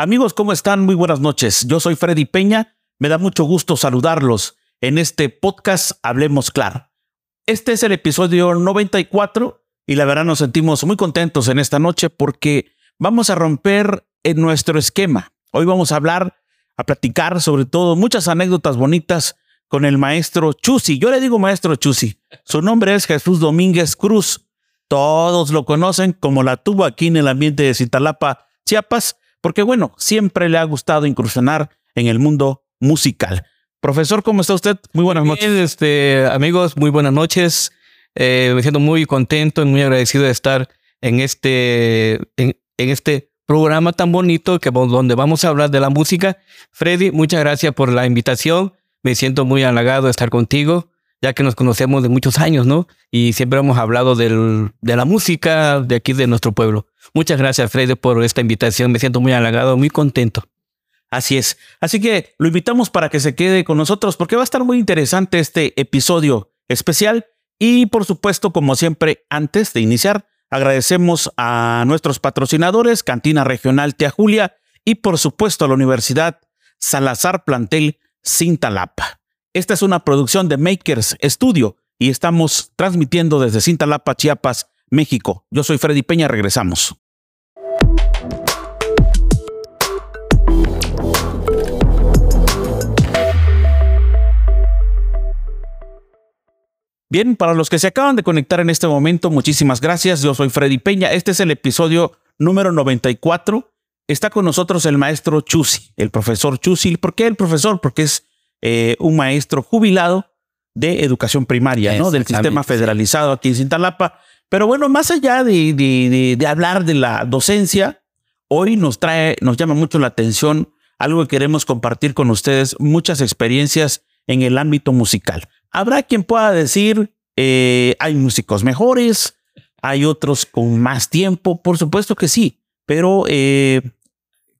Amigos, ¿cómo están? Muy buenas noches. Yo soy Freddy Peña. Me da mucho gusto saludarlos en este podcast Hablemos Claro. Este es el episodio 94 y la verdad nos sentimos muy contentos en esta noche porque vamos a romper en nuestro esquema. Hoy vamos a hablar, a platicar sobre todo muchas anécdotas bonitas con el maestro Chusi. Yo le digo maestro Chusi. Su nombre es Jesús Domínguez Cruz. Todos lo conocen como la tuvo aquí en el ambiente de Citalapa, Chiapas porque bueno, siempre le ha gustado incursionar en el mundo musical. Profesor, ¿cómo está usted? Muy buenas noches. este, amigos, muy buenas noches. Eh, me siento muy contento y muy agradecido de estar en este, en, este programa tan bonito que donde vamos a hablar de la música. Freddy, muchas gracias por la invitación. Me siento muy halagado de estar contigo, ya que nos conocemos de muchos años, ¿no? Y siempre hemos hablado de la música de aquí de nuestro pueblo. Muchas gracias, Freddy, por esta invitación. Me siento muy halagado, muy contento. Así es. Así que lo invitamos para que se quede con nosotros porque va a estar muy interesante este episodio especial. Y por supuesto, como siempre, antes de iniciar, agradecemos a nuestros patrocinadores, Cantina Regional Tia Julia y por supuesto a la Universidad Salazar Plantel Cintalapa. Esta es una producción de Makers Studio y estamos transmitiendo desde Cintalapa, Chiapas, México. Yo soy Freddy Peña, regresamos. Bien, para los que se acaban de conectar en este momento, muchísimas gracias. Yo soy Freddy Peña. Este es el episodio número 94. Está con nosotros el maestro Chusi, el profesor Chusi. ¿Por qué el profesor? Porque es eh, un maestro jubilado de educación primaria, ¿no? Del sistema federalizado aquí en Cintalapa. Pero bueno, más allá de, hablar de la docencia, hoy nos trae, nos llama mucho la atención algo que queremos compartir con ustedes, muchas experiencias en el ámbito musical. Habrá quien pueda decir, eh, hay músicos mejores, hay otros con más tiempo, por supuesto que sí, pero eh,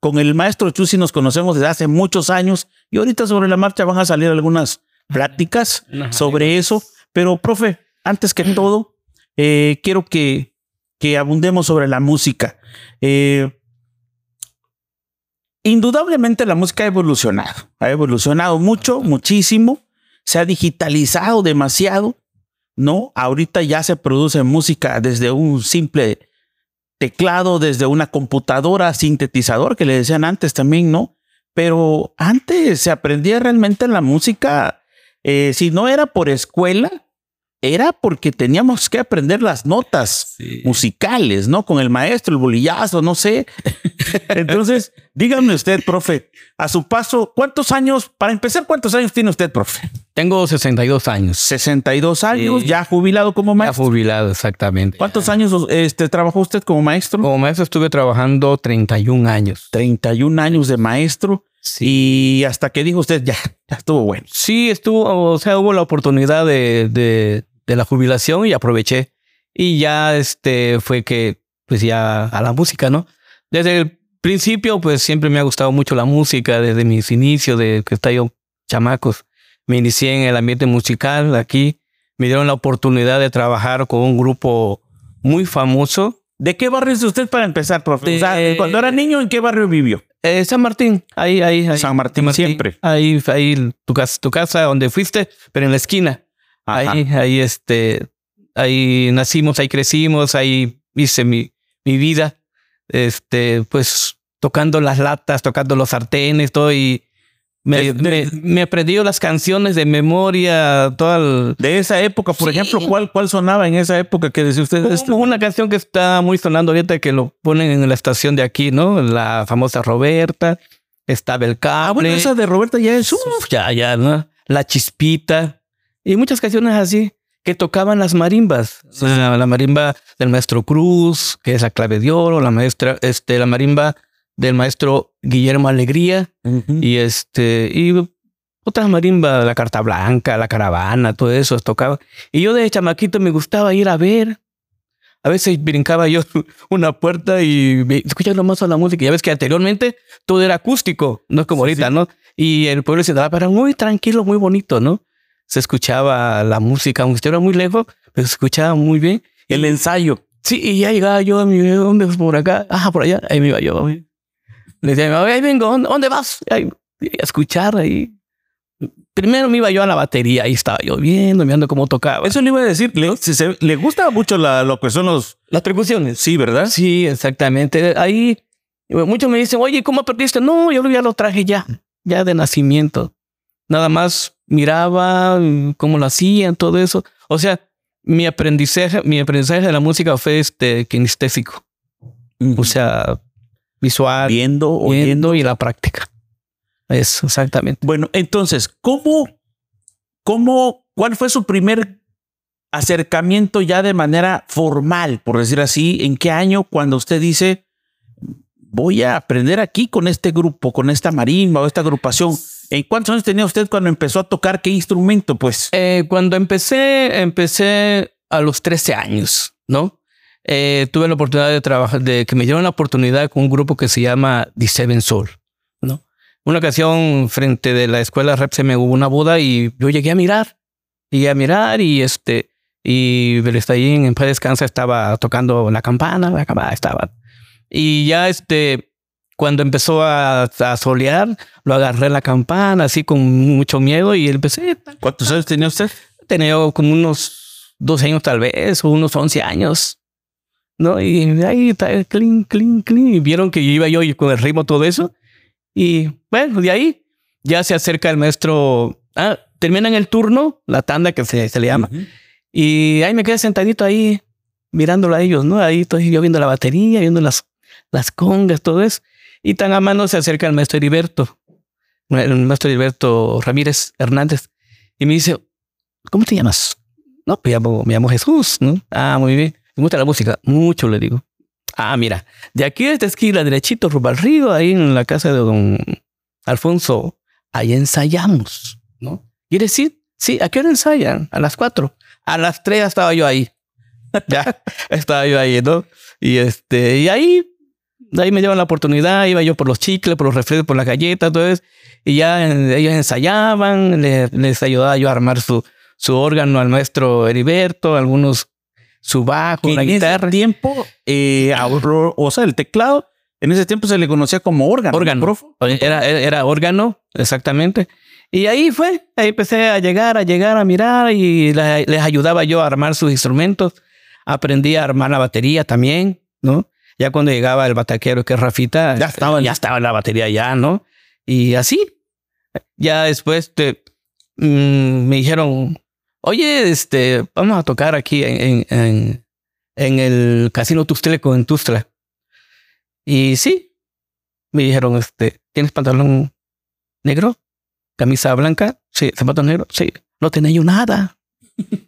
con el maestro Chusi nos conocemos desde hace muchos años y ahorita sobre la marcha van a salir algunas pláticas sobre eso. Pero, profe, antes que todo, eh, quiero que, que abundemos sobre la música. Eh, indudablemente la música ha evolucionado, ha evolucionado mucho, muchísimo, se ha digitalizado demasiado, ¿no? Ahorita ya se produce música desde un simple teclado, desde una computadora, sintetizador, que le decían antes también, ¿no? Pero antes se aprendía realmente la música, eh, si no era por escuela, era porque teníamos que aprender las notas musicales, ¿no? Con el maestro, el bolillazo, no sé. Entonces, dígame usted, profe, a su paso, ¿cuántos años, para empezar, cuántos años tiene usted, profe? Tengo 62 años. 62 años, ya jubilado como maestro. Ya jubilado, exactamente. ¿Cuántos años este, trabajó usted como maestro? Como maestro estuve trabajando 31 años. 31 años de maestro. Y hasta que dijo usted, ya, ya estuvo bueno. Sí, estuvo, o sea, hubo la oportunidad de, de, de la jubilación y aproveché. Y ya este fue que, pues ya a la música, ¿no? Desde el principio, pues siempre me ha gustado mucho la música, desde mis inicios, de que estaba yo chamacos. Me inicié en el ambiente musical aquí. Me dieron la oportunidad de trabajar con un grupo muy famoso. ¿De qué barrio es usted para empezar, profe? cuando era niño, ¿en qué barrio vivió? Eh, San Martín, ahí, ahí, ahí. San Martín, siempre. Ahí, ahí, tu casa, tu casa donde fuiste, pero en la esquina. Ahí, ahí, este, ahí nacimos, ahí crecimos, ahí hice mi, mi vida, este, pues tocando las latas, tocando los sartenes, todo y me, me, las canciones de memoria, toda De esa época, por ejemplo, ¿cuál, ¿cuál sonaba en esa época que decía usted? Esto? Una canción que está muy sonando ahorita que lo ponen en la estación de aquí, ¿no? La famosa Roberta, estaba el cable. Ah, bueno, esa de Roberta ya es... Uf, ya, ya, ¿no? La chispita y muchas canciones así que tocaban las marimbas. La, marimba del maestro Cruz, que es la clave de oro, la maestra, este, la marimba del maestro Guillermo Alegría y este y otras marimbas, la carta blanca, la caravana, todo eso tocaba. Y yo de chamaquito me gustaba ir a ver. A veces brincaba yo una puerta y escuchaba más a la música. Ya ves que anteriormente todo era acústico, no es como ahorita, ¿no? Y el pueblo se daba, pero muy tranquilo, muy bonito, ¿no? se escuchaba la música, aunque estuviera muy lejos, pero se escuchaba muy bien. El ensayo. Sí, y ya llegaba yo a mi, ¿dónde es por acá? Ah, por allá, ahí me iba yo. Le decía, ahí vengo, ¿dónde vas? a escuchar ahí. Primero me iba yo a la batería, ahí estaba yo viendo, viendo cómo tocaba. Eso le iba a decir, le, le gusta mucho la, lo que son los... Las percusiones. Sí, ¿verdad? Sí, exactamente. Ahí muchos me dicen, oye, ¿cómo aprendiste? No, yo ya lo traje ya, ya de nacimiento. Nada más miraba cómo lo hacían, todo eso. O sea, mi aprendizaje, mi aprendizaje de la música fue este kinestésico. O sea, visual. Viendo, oyendo y la práctica. Eso, exactamente. Bueno, entonces, ¿cómo, cómo, cuál fue su primer acercamiento ya de manera formal, por decir así? ¿En qué año cuando usted dice, voy a aprender aquí con este grupo, con esta marimba o esta agrupación? ¿En cuántos años tenía usted cuando empezó a tocar qué instrumento? Pues eh, cuando empecé, empecé a los 13 años, ¿no? Eh, tuve la oportunidad de trabajar, de que me dieron la oportunidad con un grupo que se llama The Seven Soul, ¿no? Una ocasión frente de la escuela rep se me hubo una boda y yo llegué a mirar, llegué a mirar y este, y Belestaín en paz descansa estaba tocando la campana, la campana estaba. Y ya este, cuando empezó a, solear, lo agarré la campana, así con mucho miedo y empecé. ¿Cuántos años tenía usted? Tenía como unos 12 años tal vez, o unos 11 años. ¿No? Y ahí está, clean, clean, clean. Y vieron que iba yo con el ritmo, todo eso. Y bueno, de ahí ya se acerca el maestro. Ah, terminan el turno, la tanda que se, le llama. Y ahí me quedé sentadito ahí, mirándolo a ellos, ¿no? Ahí estoy yo viendo la batería, viendo las, las congas, todo eso. Y tan a mano se acerca el maestro Heriberto, el maestro Heriberto Ramírez Hernández, y me dice, ¿cómo te llamas? No, pues me llamo Jesús, ¿no? Ah, muy bien. ¿Me gusta la música? Mucho, le digo. Ah, mira, de aquí a esta esquina, derechito, rumbo al río, ahí en la casa de don Alfonso, ahí ensayamos, ¿no? ¿Quiere decir? Sí, ¿a qué hora ensayan? A las cuatro. A las tres estaba yo ahí. ya, estaba yo ahí, ¿no? Y este, y ahí de ahí me dieron la oportunidad, iba yo por los chicles, por los refrescos, por las galletas, eso. Y ya ellos ensayaban, les, ayudaba yo a armar su, su órgano al maestro Heriberto, algunos su bajo, la guitarra. En ese tiempo, eh, o sea, el teclado, en ese tiempo se le conocía como órgano. Órgano. Era, era órgano, exactamente. Y ahí fue, ahí empecé a llegar, a llegar, a mirar y les ayudaba yo a armar sus instrumentos. Aprendí a armar la batería también, ¿no? Ya cuando llegaba el bataquero, que es Rafita, ya estaba, ya estaba la batería ya, ¿no? Y así. Ya después te, mm, me dijeron, oye, este, vamos a tocar aquí en, en, en el Casino Tustleco en Tustla. Y sí, me dijeron, este, ¿tienes pantalón negro? ¿Camisa blanca? Sí, zapatos negros. Sí, no tenía yo nada.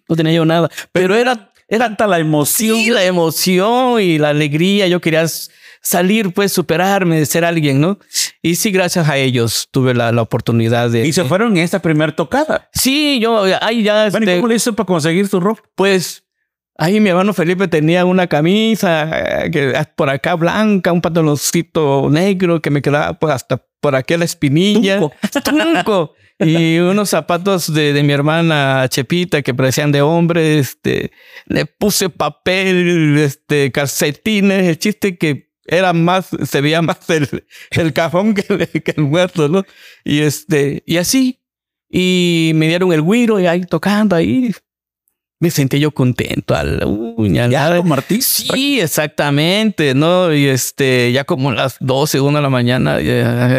No tenía yo nada. Pero era era tanta la emoción. Sí, la emoción y la alegría. Yo quería salir, pues, superarme, ser alguien, ¿no? Y sí, gracias a ellos tuve la, la oportunidad de... ¿Y se fueron en esta primera tocada? Sí, yo ahí ya... Bueno, este, ¿Cómo le hizo para conseguir su ropa? Pues Ahí mi hermano Felipe tenía una camisa eh, que por acá blanca, un pantaloncito negro que me quedaba pues hasta por aquí la espinilla. Tunco. y unos zapatos de, de, mi hermana Chepita que parecían de hombre. Este, le puse papel, este, calcetines. El chiste que era más, se veía más el, el cajón que el, que el muerto, ¿no? Y este, y así. Y me dieron el guiro y ahí tocando ahí me sentí yo contento al uña. Ya como artista. Sí, exactamente, ¿no? Y este, ya como las 12, 1 de la mañana,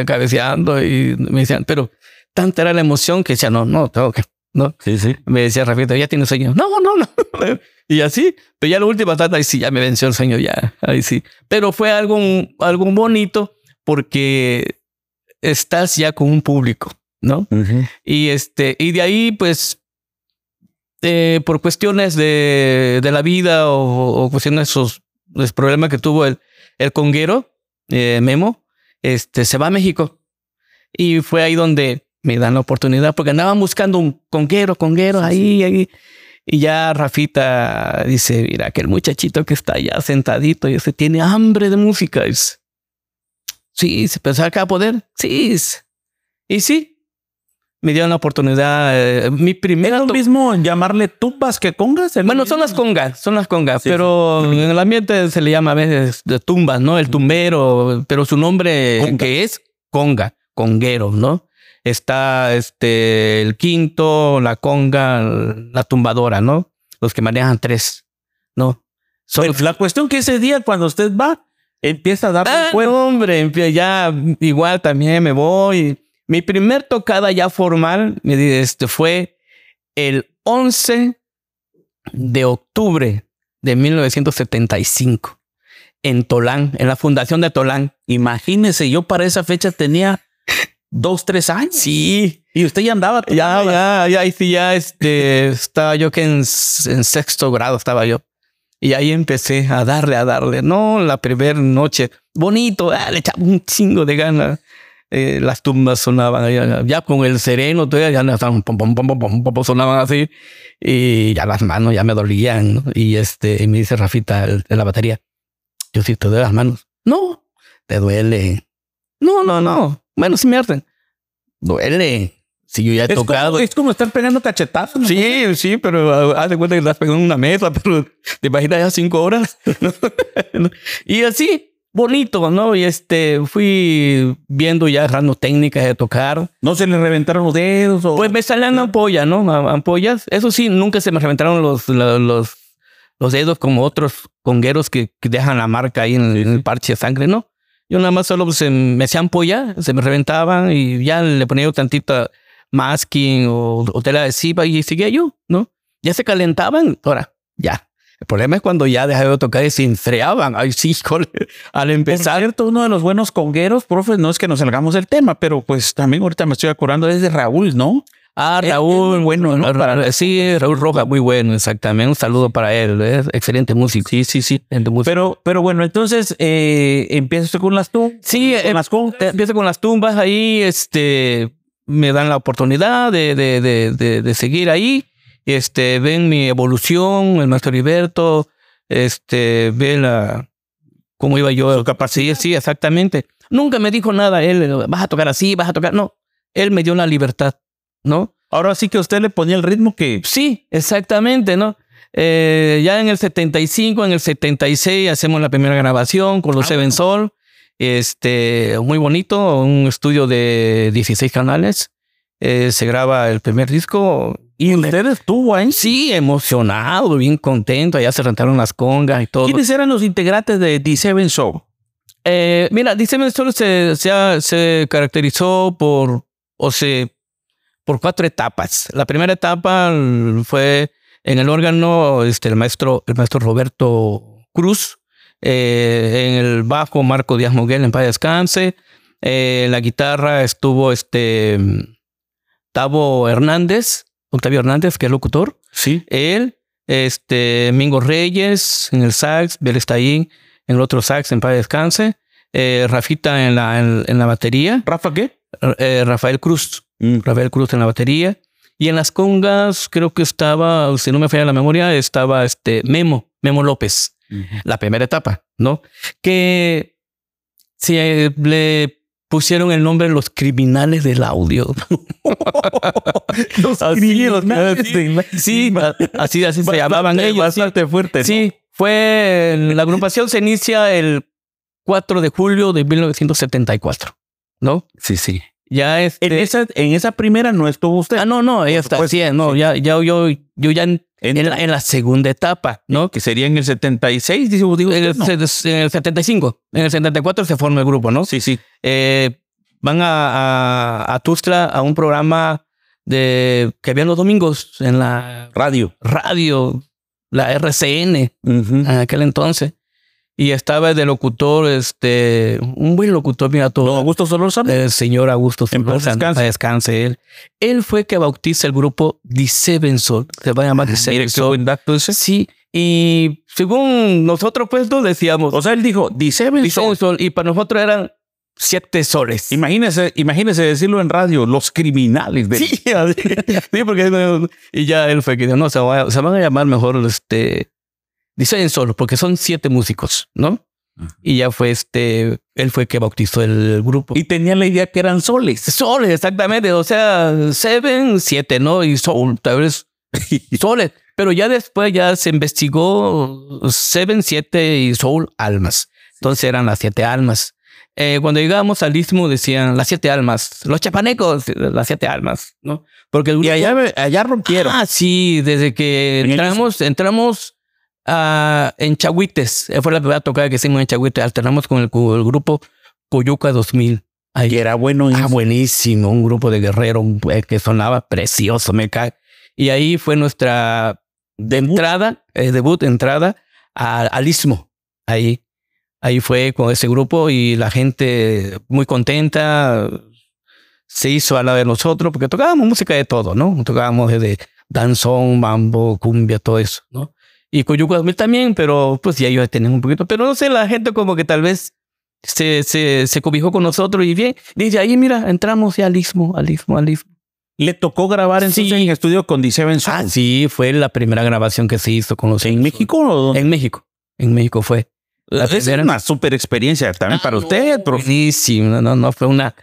cabeceando y me decían, pero tanta era la emoción que decía, no, no, tengo que, ¿no? Sí, sí. Me decía Rafita, ya tienes sueño. No, no, no. y así, pero ya la última tarde, ahí sí, ya me venció el sueño, ya, ahí sí. Pero fue algo, algo bonito porque estás ya con un público, ¿no? Y este, y de ahí, pues, eh, por cuestiones de, de la vida o, cuestiones de esos los problemas que tuvo el, el conguero, eh, Memo, este, se va a México. Y fue ahí donde me dan la oportunidad, porque andaban buscando un conguero, conguero, ahí, ahí. Y ya Rafita dice, mira, que el muchachito que está allá sentadito y ese tiene hambre de música. Es, sí, se pensaba que va a poder. Sí. Y sí. me dieron la oportunidad. eh, mi primera. ¿Es lo mismo llamarle tumbas que congas? ¿Es lo Bueno, mismo? son las congas, son las congas, Sí, pero en el ambiente se le llama a veces de tumbas, ¿no? El tumbero, pero su nombre Conga. que es conga, conguero, ¿no? Está este el quinto, la conga, la tumbadora, ¿no? Los que manejan tres, ¿no? Son Bueno, la cuestión que ese día cuando usted va, empieza a darle Ah, no, hombre, ya igual también me voy. Mi primer tocada ya formal me este, fue el 11 de octubre de 1975 en Tolán, en la fundación de Tolán. Imagínese, yo para esa fecha tenía dos, tres años. Sí, Y usted ya andaba. ya, ya, ya, y sí, ya, este, estaba yo que en, en sexto grado estaba yo. Y ahí empecé a darle, a darle. No, la primera noche, bonito, ah, le echaba un chingo de ganas. Eh, las tumbas sonaban ya, ya con el sereno, todavía ya estaban pom, pom, pom, pom, pom, pom, sonaban así. Y ya las manos ya me dolían. ¿no? Y este, y me dice Rafita el- de la batería, yo sí te duele las manos. No, te duele. No, no, no. Bueno, sí me arden. Duele. Si yo ya he Es tocado. como, es como estar pegando cachetazos. ¿no? Sí, sí, pero ah, haz de cuenta que estás pegando en una mesa, pero te imaginas ya cinco horas. y así, bonito, ¿no? Y este, fui viendo ya rando técnicas de tocar. No se le reventaron los dedos. O... Pues me salían ampollas, ¿no? Ampollas. Eso sí, nunca se me reventaron los, los, los dedos como otros congueros que, que dejan la marca ahí en el, en el parche de sangre, ¿no? Yo nada más solo se me hacía ampolla, se me reventaban y ya le ponía yo tantita masking o, o tela adhesiva y seguía yo, ¿no? Ya se calentaban, ahora, ya. El problema es cuando ya dejaba de tocar y se enfriaban. Ay, sí, híjole, al Por empezar. cierto, uno de los buenos congueros, profe, no es que nos salgamos del tema, pero pues también ahorita me estoy acordando es de Raúl, ¿no? Ah, Es- Raúl, es bueno, sí, Raúl Roja, muy bueno, exactamente. Un saludo para él, excelente músico. Sí, sí, sí. Músico. Pero, pero bueno, entonces eh, empieza usted con las tumbas. Sí, con eh, las. Eh, Empiezo con las tumbas ahí, este, me dan la oportunidad de, de, de, de, seguir ahí, este, ven mi evolución, el maestro Heriberto, este, ve la, cómo iba yo. Su capacidad. Sí, sí, exactamente. Nunca me dijo nada él, vas a tocar así, vas a tocar, no, él me dio la libertad, ¿no? Ahora sí que usted le ponía el ritmo que Sí, exactamente, ¿no? Eh, ya en el 75, en el 76 hacemos la primera grabación con los Ah, Seven. Soul. Este, muy bonito, un estudio de 16 canales. Eh, se graba el primer disco. y usted estuvo ahí. Sí, emocionado, bien contento. Allá se rentaron las congas y todo. ¿Quiénes eran los integrantes de The Seven Show? Eh, mira, The Seven Soul se, se, se caracterizó por, o se, por cuatro etapas. La primera etapa mm, fue en el órgano, este, el maestro, el maestro Roberto Cruz, eh, en el bajo Marco Díaz Moguel, en paz descanse. Eh, en la guitarra estuvo este Tavo Hernández, Octavio Hernández, que es locutor. Sí. Él, este, Mingo Reyes en el sax, Belestaín en el otro sax, en paz descanse. Eh, Rafita en la, en, en la batería. ¿Rafa qué? Eh, Rafael Cruz. Rafael Cruz en la batería. Y en las congas, creo que estaba, si no me falla la memoria, estaba este Memo, Memo López, la primera etapa, ¿no? Que si le pusieron el nombre Los Criminales del Audio. los Así, criminales sí. de la- Sí, así, así se llamaban ellos. sí. Bastante fuerte. ¿no? Sí, fue la agrupación se inicia el 4 de julio de 1974, ¿no? sí, sí. Ya este En esa, en esa primera no estuvo usted. Ah, no, no, ella está supuesto, así, no, ya ya yo yo ya en, en la, en la segunda etapa, ¿no? Que sería en el 76, digo, digo En el, no. en el 75, en el 74 se forma el grupo, ¿no? Sí, sí. Eh, van a, a, a Tuxtla a un programa de que habían los domingos en la Radio. radio, la RCN, en aquel entonces. Y estaba de locutor, este, un buen locutor, mira Don todo. Augusto Solórzano. El señor Augusto Solórzano, descanse. descanse él. Él fue que bautiza el grupo The Seven Soul. Se va a llamar The Ah, Seven Soul. Sí, y según nosotros, pues, no decíamos O sea, él dijo, The Seven The Soul. Soul, y para nosotros eran siete soles. Imagínese, imagínese decirlo en radio, los criminales. De... Sí, sí, porque no, y ya él fue que dijo, no, se, va- se van a llamar mejor este, Seven Soul, porque son siete músicos, ¿no? Y ya fue este, él fue que bautizó el grupo. Y tenía la idea que eran soles. Soles, exactamente. O sea, Seven, siete, ¿no? Y Soul, tal vez soles. Pero ya después ya se investigó Seven, siete y Soul, almas. Entonces eran las siete almas. Eh, cuando llegamos al istmo decían las siete almas, los chapanecos, las siete almas, ¿no? Porque el y allá, allá rompieron. Ah, sí, desde que entramos, entramos uh, en Chahuites. Fue la primera tocada que hicimos en Chahuites. Alternamos con el, grupo Coyuca 2000. Ahí. era bueno. Ah, buenísimo. Un grupo de guerreros eh, que sonaba precioso, me cae. Y ahí fue nuestra de entrada, eh, debut, entrada al istmo. Ahí. Ahí fue con ese grupo y la gente muy contenta se hizo a la de nosotros porque tocábamos música de todo, ¿no? Tocábamos de danzón, mambo, cumbia, todo eso, ¿no? Y Coyuco 2000 también, pero pues ya ellos tenían un poquito. Pero no sé, la gente como que tal vez se, se, se cobijó con nosotros y bien, dice ahí, mira, entramos ya al istmo, al istmo, al istmo. ¿Le tocó grabar en, sí. en estudio con d Ah, sí, fue la primera grabación que se hizo con los. ¿En México o En México. En México fue. es una super experiencia también para usted, Sí, no, no, no, fue una.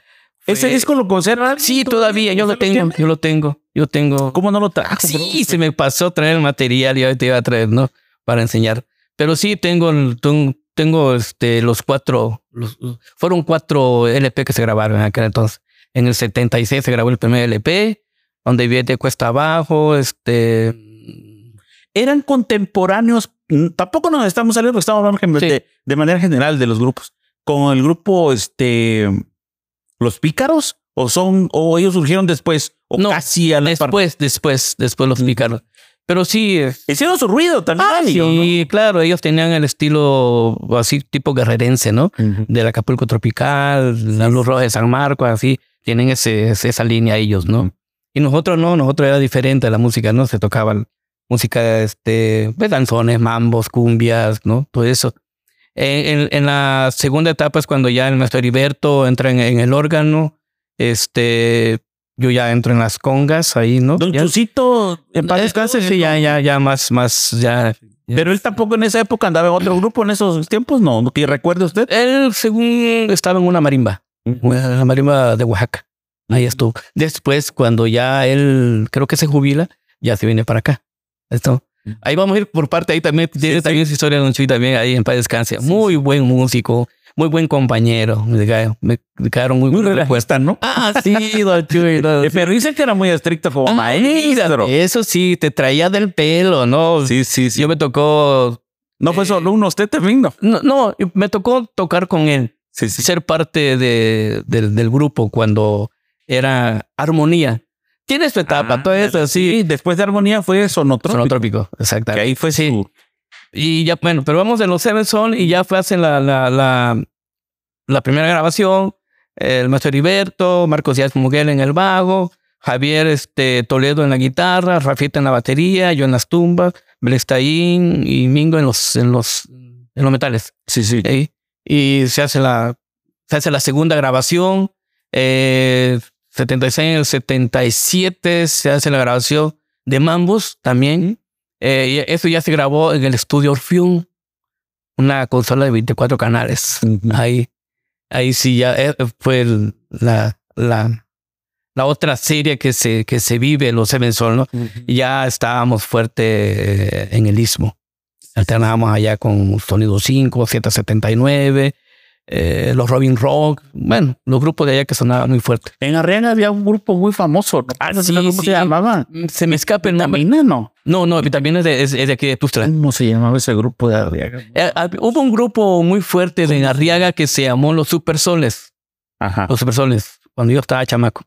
¿Ese disco lo conserva? Sí, todavía, yo lo tengo, yo lo tengo, yo tengo. ¿Cómo no lo trajo? Sí, se me pasó traer el material y te iba a traer, ¿no? Para enseñar. Pero sí tengo, tengo este, los cuatro, los, fueron cuatro LP que se grabaron en aquel entonces. En el 76 se grabó el primer LP, donde viene Cuesta Abajo, este... Eran contemporáneos, mm, tampoco nos estamos saliendo porque estamos hablando de, de manera general de los grupos. Con el grupo, este los pícaros o son o ellos surgieron después o no, casi a la después después después los pícaros. Pero sí hicieron su ruido también ah, sí claro ellos tenían el estilo así tipo guerrerense no del Acapulco tropical la luz roja de San Marcos así tienen ese, esa línea ellos no y nosotros no nosotros era diferente la música no se tocaba música este pues, danzones mambos cumbias no todo eso en, la segunda etapa es cuando ya el maestro Heriberto entra en, el órgano. Este, yo ya entro en las congas ahí, ¿no? Don Chusito, en paz sí, ya, ya, ya más, más, ya, Pero él tampoco en esa época andaba en otro grupo en esos tiempos, ¿no? ¿Qué recuerda usted? Él, según estaba en una marimba, la marimba de Oaxaca. Ahí estuvo. Después, cuando ya él, creo que se jubila, ya se viene para acá. Esto. Ahí vamos a ir por parte, ahí también tiene también esa historia de Don Chuy también, ahí en paz descanse. Muy buen músico, muy buen compañero. Me, me quedaron muy, muy respuesta, ¿no? Ah, sí, Don Chuy. Pero dicen que era muy estricto como ah, maestro. Eso sí, te traía del pelo, ¿no? Sí, sí, sí. Yo me tocó... No fue solo uno, usted también, ¿no? No, no me tocó tocar con él. Sí, sí. Ser parte de, del grupo cuando era armonía. Tiene su etapa, ah, todo eso, sí. Después de Armonía fue Sonotrópico. Sonotrópico, exactamente. Que ahí fue sí. Y ya, bueno, pero vamos de los Seven Son y ya fue hace la, la, la, la primera grabación. El maestro Heriberto, Marcos Díaz Muguel en el bajo, Javier este, Toledo en la guitarra, Rafita en la batería, yo en las tumbas, Blestaín y Mingo en los, en los, en los metales. Sí, sí. Y se hace la, se hace la segunda grabación. Eh, 76, en el 77 se hace la grabación de Mambos también. Eh, eso ya se grabó en el estudio Orpheum, una consola de 24 canales. Ahí, ahí sí ya eh, fue la, la, la otra serie que se, que se vive en los Seven Sol, ¿no? Ya estábamos fuerte eh, en el istmo. Alternábamos allá con Sonido 5, 779 eh, los Robin Rock, bueno, los grupos de allá que sonaban muy fuerte. En Arriaga había un grupo muy famoso. Ah, sí, ¿Cómo se llamaba? Se me escapa el nombre. no? No, no, también es de, es, de aquí de Tustra. ¿Cómo se llamaba ese grupo de Arriaga? Eh, hubo un grupo muy fuerte de Arriaga que se llamó Los Supersoles. Ajá. Los Supersoles, cuando yo estaba chamaco.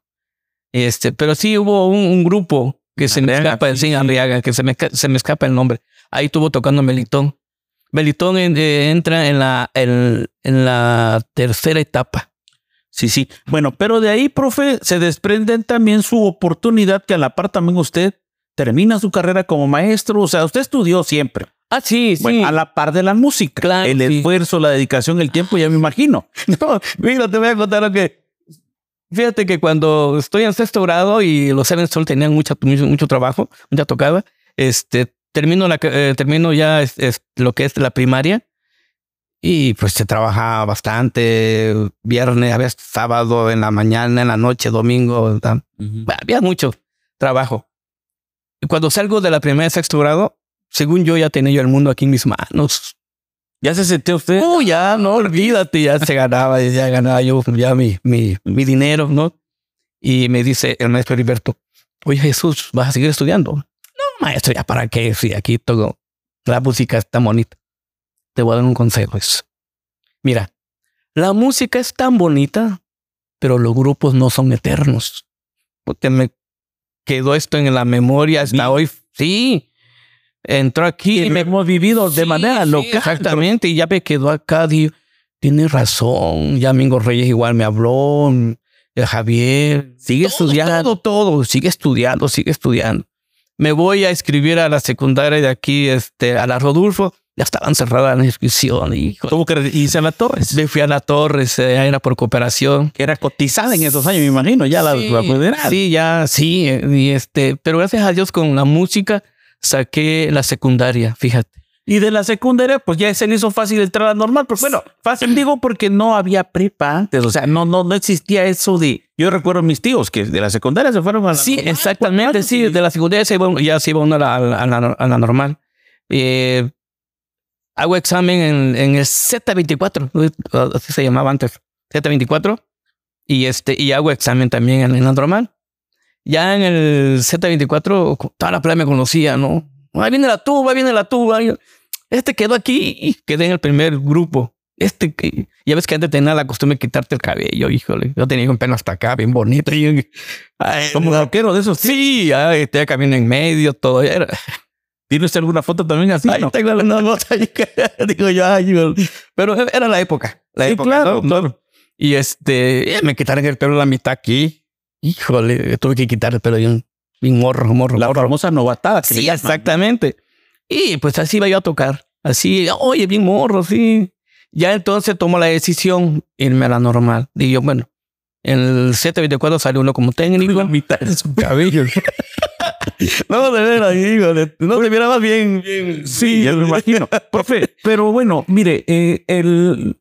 Este, pero sí hubo un, grupo que se me escapa, sí, Arriaga, que se me, se me escapa el nombre. Ahí estuvo tocando Melitón. Belitón eh, entra en la, en, la tercera etapa. Sí, sí. Bueno, pero de ahí, profe, se desprenden también su oportunidad que a la par también usted termina su carrera como maestro. O sea, usted estudió siempre. Ah, sí, sí. A la par de la música. Claro, el esfuerzo, la dedicación, el tiempo, ya me imagino. No, mira, te voy a contar lo que. Fíjate que cuando estoy en sexto grado y los Seven Soul tenían mucho, mucho trabajo, mucha tocada, este, termino, la, eh, termino ya es, lo que es la primaria Y pues se trabajaba bastante, viernes, a veces sábado, en la mañana, en la noche, domingo. Había mucho trabajo. Y cuando salgo de la primera sexto grado, según yo ya tenía yo el mundo aquí en mis manos. ¿Ya se sentía usted? Oh, ya, no, olvídate, ya se ganaba, ya ganaba yo ya mi, mi, mi dinero, ¿no? Y me dice el maestro Heriberto, oye Jesús, ¿vas a seguir estudiando? Maestro, ya para qué, si aquí todo, la música está bonita te voy a dar un consejo. Es, mira, la música es tan bonita, pero los grupos no son eternos. Porque me quedó esto en la memoria hasta hoy. Sí, entró aquí. Y me hemos vivido de manera loca. Exactamente, y ya me quedó acá. Digo, tiene razón. Ya Mingo Reyes igual me habló. Javier. Sigue estudiando. Todo, todo. Sigue estudiando, sigue estudiando. Me voy a escribir a la secundaria de aquí, este, a la Rodulfo ya estaban cerradas las inscripciones. Hijo. ¿Tuvo que irse a la Torres? Me fui a la Torres, eh, era por cooperación. Que era cotizada en esos años, me imagino, ya la, la Sí, ya, sí. Y este, pero gracias a Dios con la música saqué la secundaria, fíjate. Y de la secundaria, pues ya se le hizo fácil entrar a normal. Pues bueno, fácil digo porque no había prepa antes. O sea, no, no, no existía eso de. Yo recuerdo a mis tíos que de la secundaria se fueron a la Sí, exactamente. Sí, de la secundaria se ya se iba uno a la, a la, a la normal. Eh, hago examen en, en el Z24, así se llamaba antes, Z24, y, este, y hago examen también en, el normal. Ya en el Z24, toda la playa me conocía, ¿no? Ahí viene la tuba, ahí viene la tuba. Este quedó aquí y quedé en el primer grupo. Este, ya ves que antes tenía la costumbre de quitarte el cabello, híjole. Yo tenía un pelo hasta acá, bien bonito. Y, Como arquero de esos. Sí, ay, tenía camino en medio, todo. Era, ¿Tiene usted alguna foto también así? Ahí tengo una foto. Digo yo, ay, pero era la época. La sí, época, claro, Y este, me quitaron el pelo la mitad aquí. Híjole, tuve que quitar el pelo bien, morro, morro. La famosa novatada. sí, exactamente. Y pues así iba yo a tocar. Así, oye, bien morro, sí. Ya entonces tomo la decisión irme a la normal. Digo, bueno, en el 724 salió uno como técnico. La mitad de su cabello. no, de veras, hijo, no te mira más bien, bien. Sí, ya me imagino. Profe, pero bueno, mire, eh, el,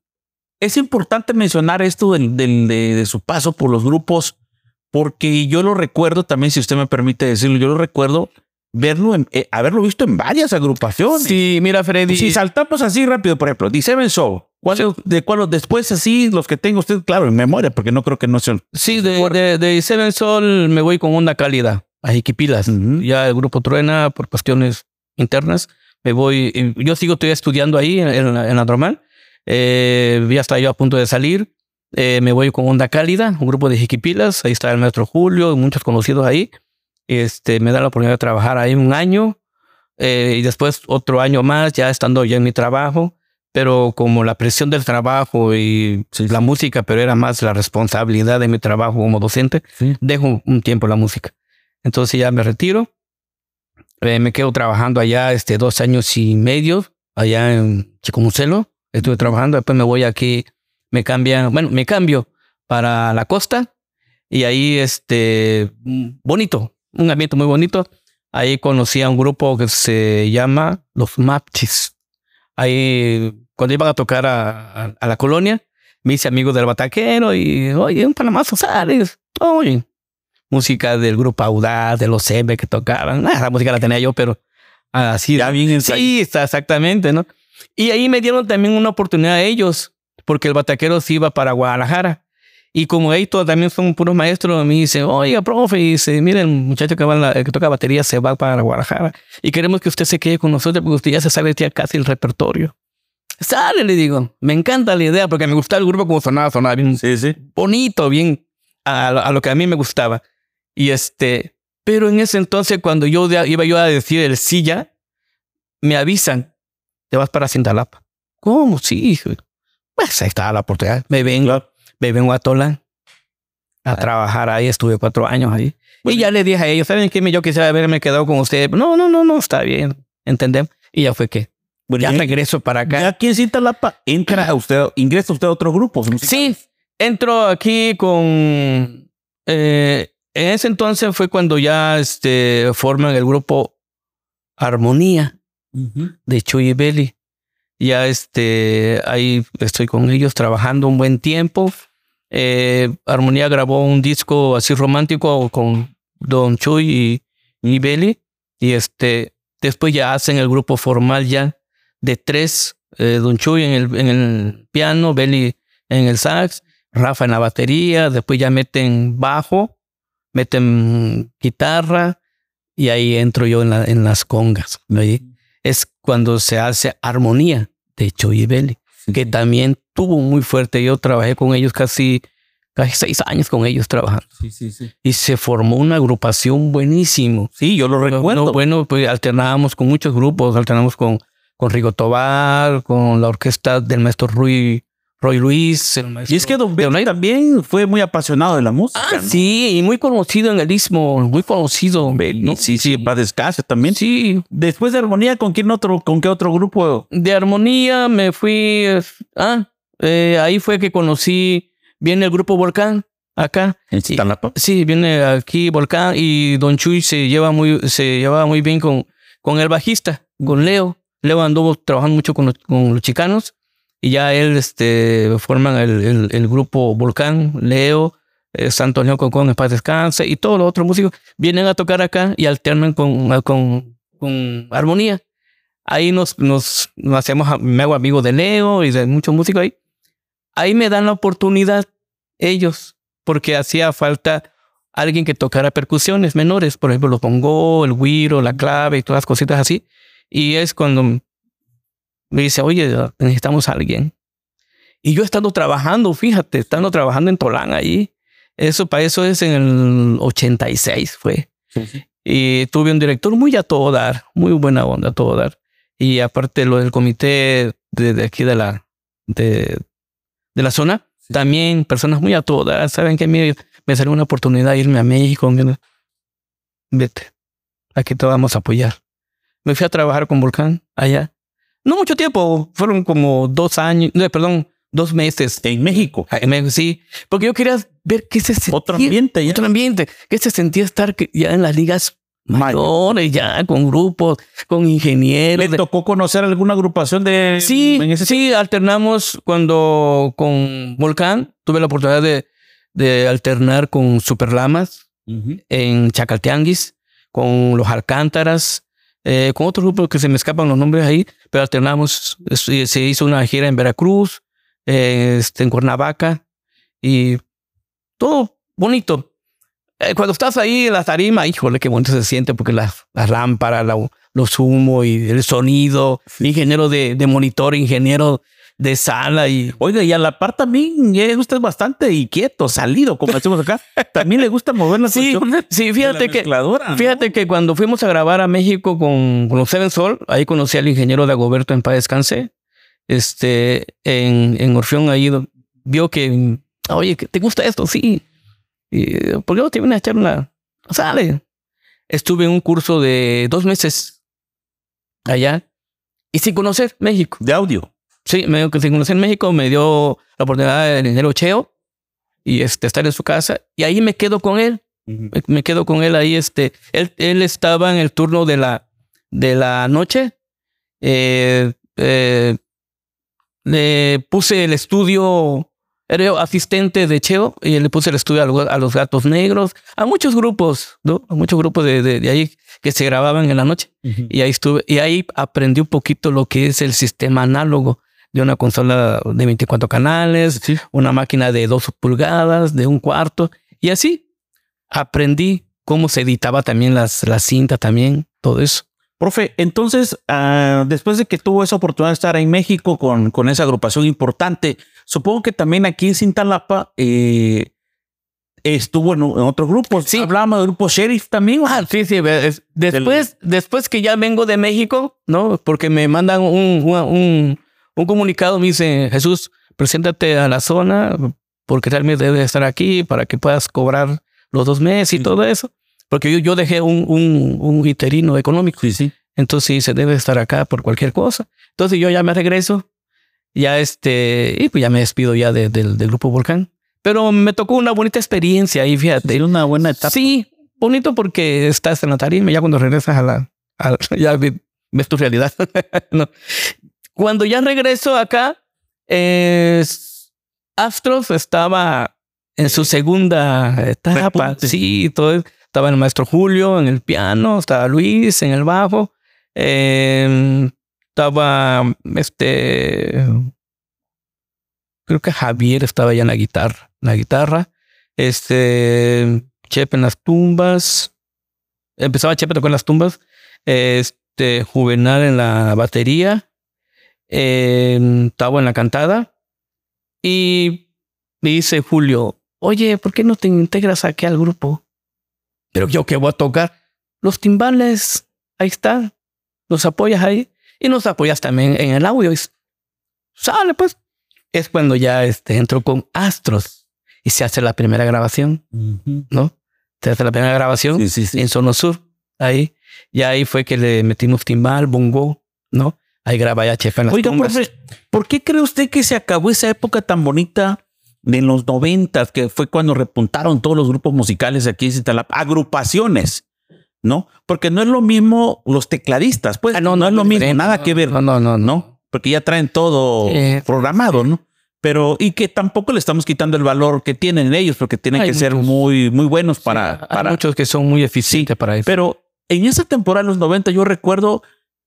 es importante mencionar esto del, del, de, su paso por los grupos, porque yo lo recuerdo también, si usted me permite decirlo, yo lo recuerdo verlo, en, eh, haberlo visto en varias agrupaciones. Sí, mira, Freddy. Si saltamos así rápido, por ejemplo, The Seven Soul, ¿Cuál, de cuál después así los que tengo usted claro en memoria porque no creo que no sean sí de, de, de Seven Soul me voy con una cálida a Jiquipilas. Ya el grupo truena por cuestiones internas. Me voy, yo sigo estoy estudiando ahí en, la, normal. Eh, ya está yo a punto de salir. Eh, me voy con Onda Cálida, un grupo de Jiquipilas. Ahí está el maestro Julio, muchos conocidos ahí. Este, me da la oportunidad de trabajar ahí un año eh, y después otro año más, ya estando ya en mi trabajo. Pero como la presión del trabajo y la música, pero era más la responsabilidad de mi trabajo como docente, dejo un tiempo la música. Entonces ya me retiro. Eh, me quedo trabajando allá este, dos años y medio, allá en Chicomucelo. Estuve trabajando, después me voy aquí, me cambian, bueno, me cambio para la costa y ahí, este, bonito, un ambiente muy bonito. Ahí conocí a un grupo que se llama Los Mapchis. Ahí, cuando iban a tocar a, la colonia, me hice amigo del bataquero y, oye, un Panamá ¿sabes? oye, música del grupo Audaz, de los M que tocaban. Ah, la música la tenía yo, pero así. Ya bien Sí, está exactamente, ¿no? Y ahí me dieron también una oportunidad a ellos, porque el bataquero se iba para Guadalajara. Y como ellos también son puros maestros, me dice, oiga, profe, y dice, mire, el muchacho que, va que toca batería se va para Guadalajara. Y queremos que usted se quede con nosotros porque usted ya se sabe ya casi el repertorio. Sale, le digo. Me encanta la idea porque me gusta el grupo como sonaba, sonaba bien sí, sí. bonito, bien a, a, lo que a mí me gustaba. Y este, pero en ese entonces, cuando yo iba yo a decir el silla, me avisan, te vas para Cintalapa. ¿Cómo? Sí, Pues ahí estaba la oportunidad. Me vengo, me vengo a Tolán a trabajar ahí. Estuve cuatro años ahí. y ya le dije a ellos, ¿saben qué? Yo quisiera haberme quedado con ustedes. No, no, no, no, está bien. ¿Entendemos? Y ya fue que ya regreso para acá. aquí en Cintalapa entra a usted, ingresa usted a otro grupo. Sí, entro aquí con eh, en ese entonces fue cuando ya este, forman el grupo Armonía de Chuy y Belly. Ya este, ahí estoy con ellos trabajando un buen tiempo. Eh, Armonía grabó un disco así romántico con Don Chuy y, y Belly. Y este, después ya hacen el grupo formal ya de tres. Eh, Don Chuy en el, en el piano, Belly en el sax, Rafa en la batería. Después ya meten bajo, meten guitarra y ahí entro yo en, la, en las congas. Ahí es cuando se hace armonía de Chuy y Belly, que también tuvo muy fuerte. Yo trabajé con ellos casi casi seis años con ellos trabajando. Sí, sí, sí. Y se formó una agrupación buenísimo. Sí, yo lo recuerdo. No, bueno, pues alternábamos con muchos grupos, alternamos con, con Rigo Tobar, con la orquesta del maestro Rui, Roy Luis. El maestro Y es que Don Belly también fue muy apasionado de la música. Ah, ¿no? sí, y muy conocido en el istmo, muy conocido. Belly, ¿no? sí, sí, para descanse también. Sí, Después de Armonía, ¿con quién otro, con qué otro grupo? de armonía me fui. eh, Ah, eh, ahí fue que conocí. Viene el grupo Volcán acá. En Citalapa. Sí, viene aquí Volcán y Don Chuy se lleva muy, se llevaba muy bien con, con el bajista, con Leo. Leo anduvo trabajando mucho con los, con los chicanos y ya él este, forman el, grupo Volcán, Leo, eh, Santo León Concón, en y todos los otros músicos vienen a tocar acá y alternan con, con, con armonía. Ahí nos, nos, hacemos, me hago amigo de Leo y de muchos músicos ahí. Ahí me dan la oportunidad ellos, porque hacía falta alguien que tocara percusiones menores, por ejemplo, los bongó, el güiro, la clave y todas las cositas así. Y es cuando me dice, oye, necesitamos a alguien. Y yo estando trabajando, fíjate, estando trabajando en Tolán ahí, eso para eso es en el 86 fue. Y tuve un director muy a todo dar, muy buena onda a todo dar. Y aparte lo del comité de, de aquí de la, de, de la zona, también personas muy a todo dar. Saben que me, me salió una oportunidad de irme a México. Vete, aquí te vamos a apoyar. Me fui a trabajar con Volcán allá. No mucho tiempo, fueron como dos años, no, perdón, dos meses. En México. En México, Sí, porque yo quería ver qué se sentía. Otro ambiente ya. Otro ambiente. ¿Qué se sentía estar ya en las ligas mayores, ya con grupos, con ingenieros. ¿Le tocó conocer alguna agrupación de Sí, en ese sí, alternamos cuando con Volcán tuve la oportunidad de, de alternar con Superlamas Ujú. en Chacaltianguis, con los Alcántaras, eh, con otros grupos que se me escapan los nombres ahí, pero alternamos. Se hizo una gira en Veracruz, eh, este, en Cuernavaca y todo bonito. Eh, cuando estás ahí en la tarima, híjole, qué bonito se siente porque las, las lámparas, la- los humos y el sonido, ingeniero de, de monitor, ingeniero de sala y Oiga, y a la par también es usted bastante inquieto, salido, como decimos acá. También le gusta mover la Sí, cuestión sí, fíjate que. Fíjate que cuando fuimos a grabar a México con, con los Seven Sol, ahí conocí al ingeniero de Agoberto en paz descanse. Este, en, en Orfeón ahí vio que, oye, ¿te gusta esto? Sí. Y, ¿Por qué no te vienes a echar una? Sale. Estuve en un curso de dos meses allá y sin conocer México. de audio. Sí, me dio que sin conocer México me dio la oportunidad del ingeniero Cheo y este, estar en su casa y ahí me quedo con él me- me quedo con él ahí. Este, él, él estaba en el turno de la, de la noche. Eh, eh, le puse el estudio, era asistente de Cheo y le puse el estudio a, los- a los gatos negros, a muchos grupos, ¿no? A muchos grupos de, de, de ahí que se grababan en la noche. Y ahí estuve, y ahí aprendí un poquito lo que es el sistema análogo de una consola de 24 canales, Sí. una máquina de 2 pulgadas, de un cuarto, y así aprendí cómo se editaba también las, las cintas también, todo eso. Profe, entonces, ah, después de que tuvo esa oportunidad de estar en México con, con esa agrupación importante, supongo que también aquí en Cintalapa eh, estuvo en, en otros grupos. Sí. Hablábamos del grupo Sheriff también. Ah, sí, sí. es- Después, después que ya vengo de México, ¿no? Porque me mandan un, un, un- un comunicado, me dice, Jesús, preséntate a la zona porque realmente debes estar aquí para que puedas cobrar los dos meses y Sí. todo eso. Porque yo, yo dejé un, un, un interino económico. Sí, sí. Entonces se debe estar acá por cualquier cosa. Entonces yo ya me regreso, ya este, y pues ya me despido ya de- del- del grupo Volcán. Pero me tocó una bonita experiencia ahí, fíjate. Tiene una buena etapa. Sí, bonito porque estás en la tarima, ya cuando regresas a la, a- ya ve- ves tu realidad. No. Cuando ya regreso acá, eh, Astros estaba en su segunda etapa. Repunte. Sí, todo, estaba el maestro Julio en el piano, estaba Luis en el bajo, eh, estaba este, creo que Javier estaba ya en la guitarra, en la guitarra, este, Chepe en las tumbas, empezaba Chepe a tocar las tumbas, este, Juvenal en la batería, eh, Tavo en la cantada y me dice Julio, oye, ¿por qué no te integras aquí al grupo? Pero yo qué voy a tocar los timbales, ahí está, los apoyas ahí y nos apoyas también en el audio. Y sale pues. Es cuando ya este, entro con Astros y se hace la primera grabación, ¿no? Se hace la primera grabación Sí, sí, sí. en Sono Sur, ahí. Y ahí fue que le metimos timbal, bongo, ¿no? Ahí graba ya Chefe en las Oiga, tumbas. profe, ¿por qué cree usted que se acabó esa época tan bonita de los noventas, que fue cuando repuntaron todos los grupos musicales aquí en Cintalapa? Agrupaciones, ¿no? Porque no es lo mismo los tecladistas, pues Ah, no, no, es lo mismo, nada que ver, No, no, no, no. Porque ya traen todo Eh, programado, ¿no? Pero, y que tampoco le estamos quitando el valor que tienen ellos, porque tienen Hay que ser muy, muy buenos para, Hay para, muchos que son muy eficientes para eso. pero en esa temporada, en los 90, yo recuerdo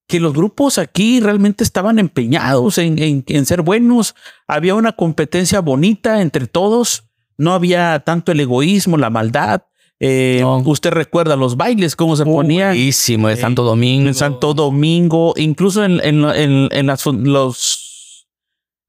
que los grupos aquí realmente estaban empeñados en, en- en ser buenos. Había una competencia bonita entre todos. No había tanto el egoísmo, la maldad. Eh, No. Usted recuerda los bailes, cómo se ponían Buenísimo, de Eh, Santo Domingo. en Santo Domingo, incluso en, en, en- en las- los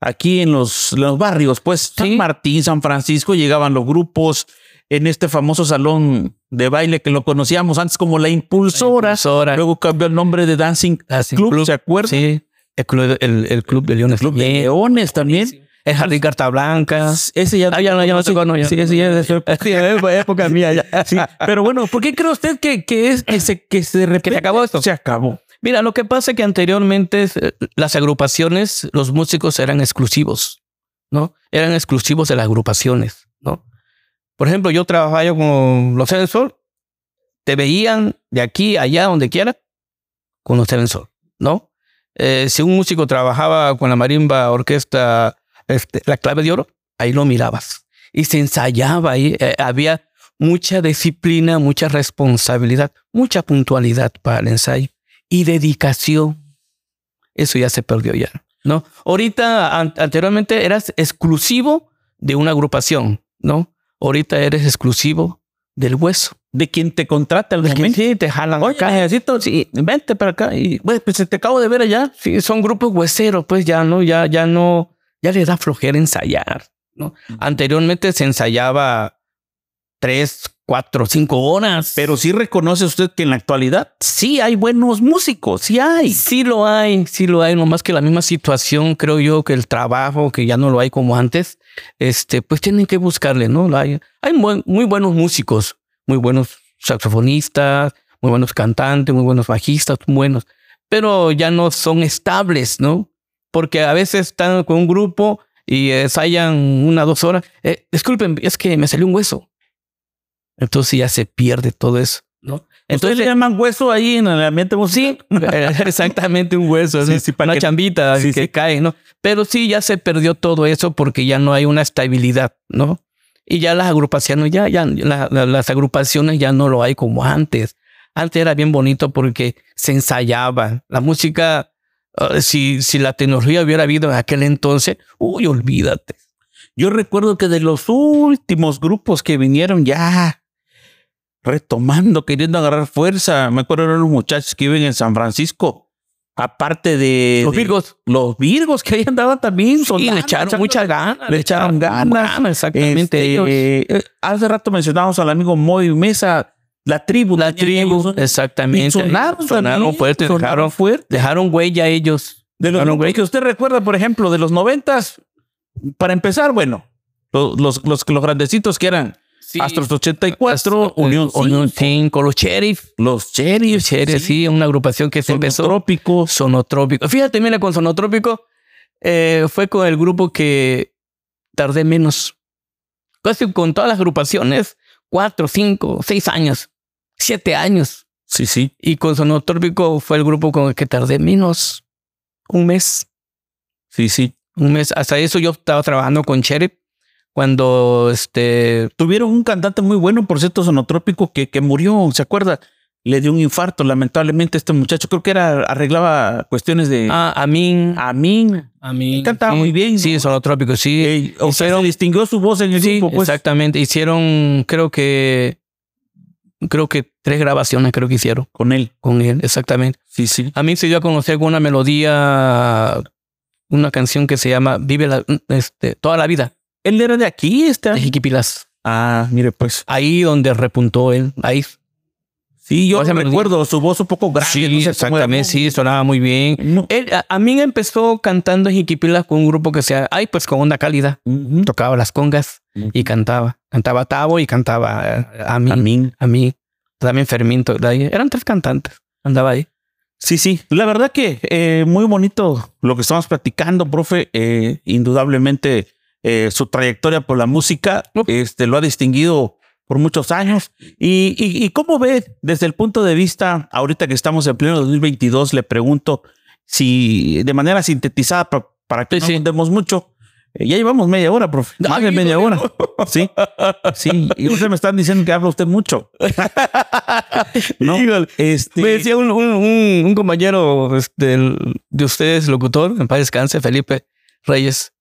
aquí en los, los barrios, pues San. Martín, San Francisco, llegaban los grupos en este famoso salón de baile que lo conocíamos antes como la Impulsora. Impulsora. Luego cambió el nombre de Dancing Dancing Club, Club, ¿se acuerda? Sí, el club, el, el club de Leones. Club de. Leones también. El Jardín Carta Blanca. Ese ya, Ah, ya no, ya no se conoce. Sí, ese ya es de- época mía ya. sí. Pero bueno, ¿por qué cree usted que, que es que se, que se repite? se acabó esto? Se acabó. Mira, lo que pasa es que anteriormente eh, las agrupaciones, los músicos eran exclusivos, ¿no? Eran exclusivos de las agrupaciones, ¿no? Por ejemplo, yo trabajaba yo con los Sol, te veían de aquí, allá, donde quiera, con los Sol, ¿no? Eh, si un músico trabajaba con la marimba orquesta, este, la clave de oro, ahí lo mirabas. Y se ensayaba ahí, eh, había mucha disciplina, mucha responsabilidad, mucha puntualidad para el ensayo y dedicación. Eso ya se perdió ya, ¿no? Ahorita, an- anteriormente eras exclusivo de una agrupación, ¿no? Ahorita eres exclusivo del hueso. De quien te contrata al Que momento. sí, te jalan Oye, acá. necesito, sí, vente para acá. Y bueno, pues te acabo de ver allá. Sí, son grupos hueseros, pues ya no, ya, ya no, ya le da flojera ensayar, ¿no? Anteriormente se ensayaba tres, cuatro, cinco horas. Pero sí reconoce usted que en la actualidad sí hay buenos músicos, sí hay. Sí lo hay, sí lo hay, nomás que la misma situación, creo yo, que el trabajo, que ya no lo hay como antes, este, pues tienen que buscarle, ¿no? Hay, hay muy buenos músicos, muy buenos saxofonistas, muy buenos cantantes, muy buenos bajistas, buenos, pero ya no son estables, ¿no? Porque a veces están con un grupo y ensayan una, dos horas. Eh, disculpen, es que me salió un hueso. Entonces ya se pierde todo eso, ¿no? Entonces le llaman hueso ahí en el ambiente musical. Exactamente un hueso, Sí, sí, para una que- chambita sí, que sí. cae, ¿no? Pero sí, ya se perdió todo eso porque ya no hay una estabilidad, ¿no? Y ya las agrupaciones, ya, ya, la- la- las agrupaciones ya no lo hay como antes. Antes era bien bonito porque se ensayaba. La música, ah, si, si la tecnología hubiera habido en aquel entonces, uy, olvídate. Yo recuerdo que de los últimos grupos que vinieron ya retomando, queriendo agarrar fuerza, me acuerdo de los muchachos que viven en San Francisco, aparte de Los de- Virgos. los Virgos que ahí andaban también, le echaron muchas ganas. le echaron ganas. exactamente. Este, ellos. eh, hace rato mencionábamos al amigo Moy Mesa, la tribu, La tribu, ellos, exactamente. sonaron, sonaron fuerte, sonaron dejaron, fuerte. dejaron huella ellos. De los Dejaron grupos que usted recuerda, por ejemplo, de los noventas, para empezar, bueno, los, los, los, los grandecitos que eran Sí. Astros 84, Hasta- Unión Unión 5, 5, los Sheriff. los Sheriffs, Sheriff, sí, una agrupación que se empezó. Sonotrópicos. Sonotrópico. Fíjate, mira, con Sonotrópico eh, fue con el grupo que tardé menos. Casi con todas las agrupaciones, cuatro, cinco, seis años, siete años. Sí, sí. Y con Sonotrópico fue el grupo con el que tardé menos. Un mes. Sí, sí. Un mes. Hasta eso yo estaba trabajando con Cherry cuando este. Tuvieron un cantante muy bueno, por cierto, sonotrópico, que, que murió, ¿se acuerda? Le dio un infarto, lamentablemente, este muchacho. Creo que era, arreglaba cuestiones de. Ah, Amin. Amin. Amin. Cantaba Sí, muy bien, Sí, ¿no? sonotrópico, sí. Eh, o sea, se distinguió su voz en el Sí, grupo, pues. exactamente. Hicieron, creo que. Creo que tres grabaciones, creo que hicieron Con él. con él, exactamente. Sí, sí. A mí se dio a conocer con una melodía, una canción que se llama Vive la, este, toda la vida, Él era de aquí, este. de Jiquipilas. Ah, mire, pues. Ahí donde repuntó él, ahí. Sí, yo O sea, me recuerdo su voz un poco grave. Sí, no sé exactamente, sí, sonaba muy bien. No. Él, a, a mí empezó cantando en Jiquipilas con un grupo que se ay, pues con onda cálida. Tocaba las congas y cantaba. Cantaba Tavo y cantaba eh, a mí. Amin. A mí. También Fermín. Eran tres cantantes. Andaba ahí. Sí, sí. La verdad que eh, muy bonito lo que estamos platicando, profe. Eh, indudablemente eh, su trayectoria por la música este, lo ha distinguido por muchos años. Y, y, y cómo ve desde el punto de vista, ahorita que estamos en pleno 2022, le pregunto si de manera sintetizada pa- para que Sí, no sí. mucho. eh, ya llevamos media hora, profe. Más de media no, hora. Sí, sí. Y ustedes me están diciendo que habla usted mucho. no, Híjole. este, Me decía un, un, un- un compañero este, de ustedes, locutor, en paz descanse, Felipe Reyes.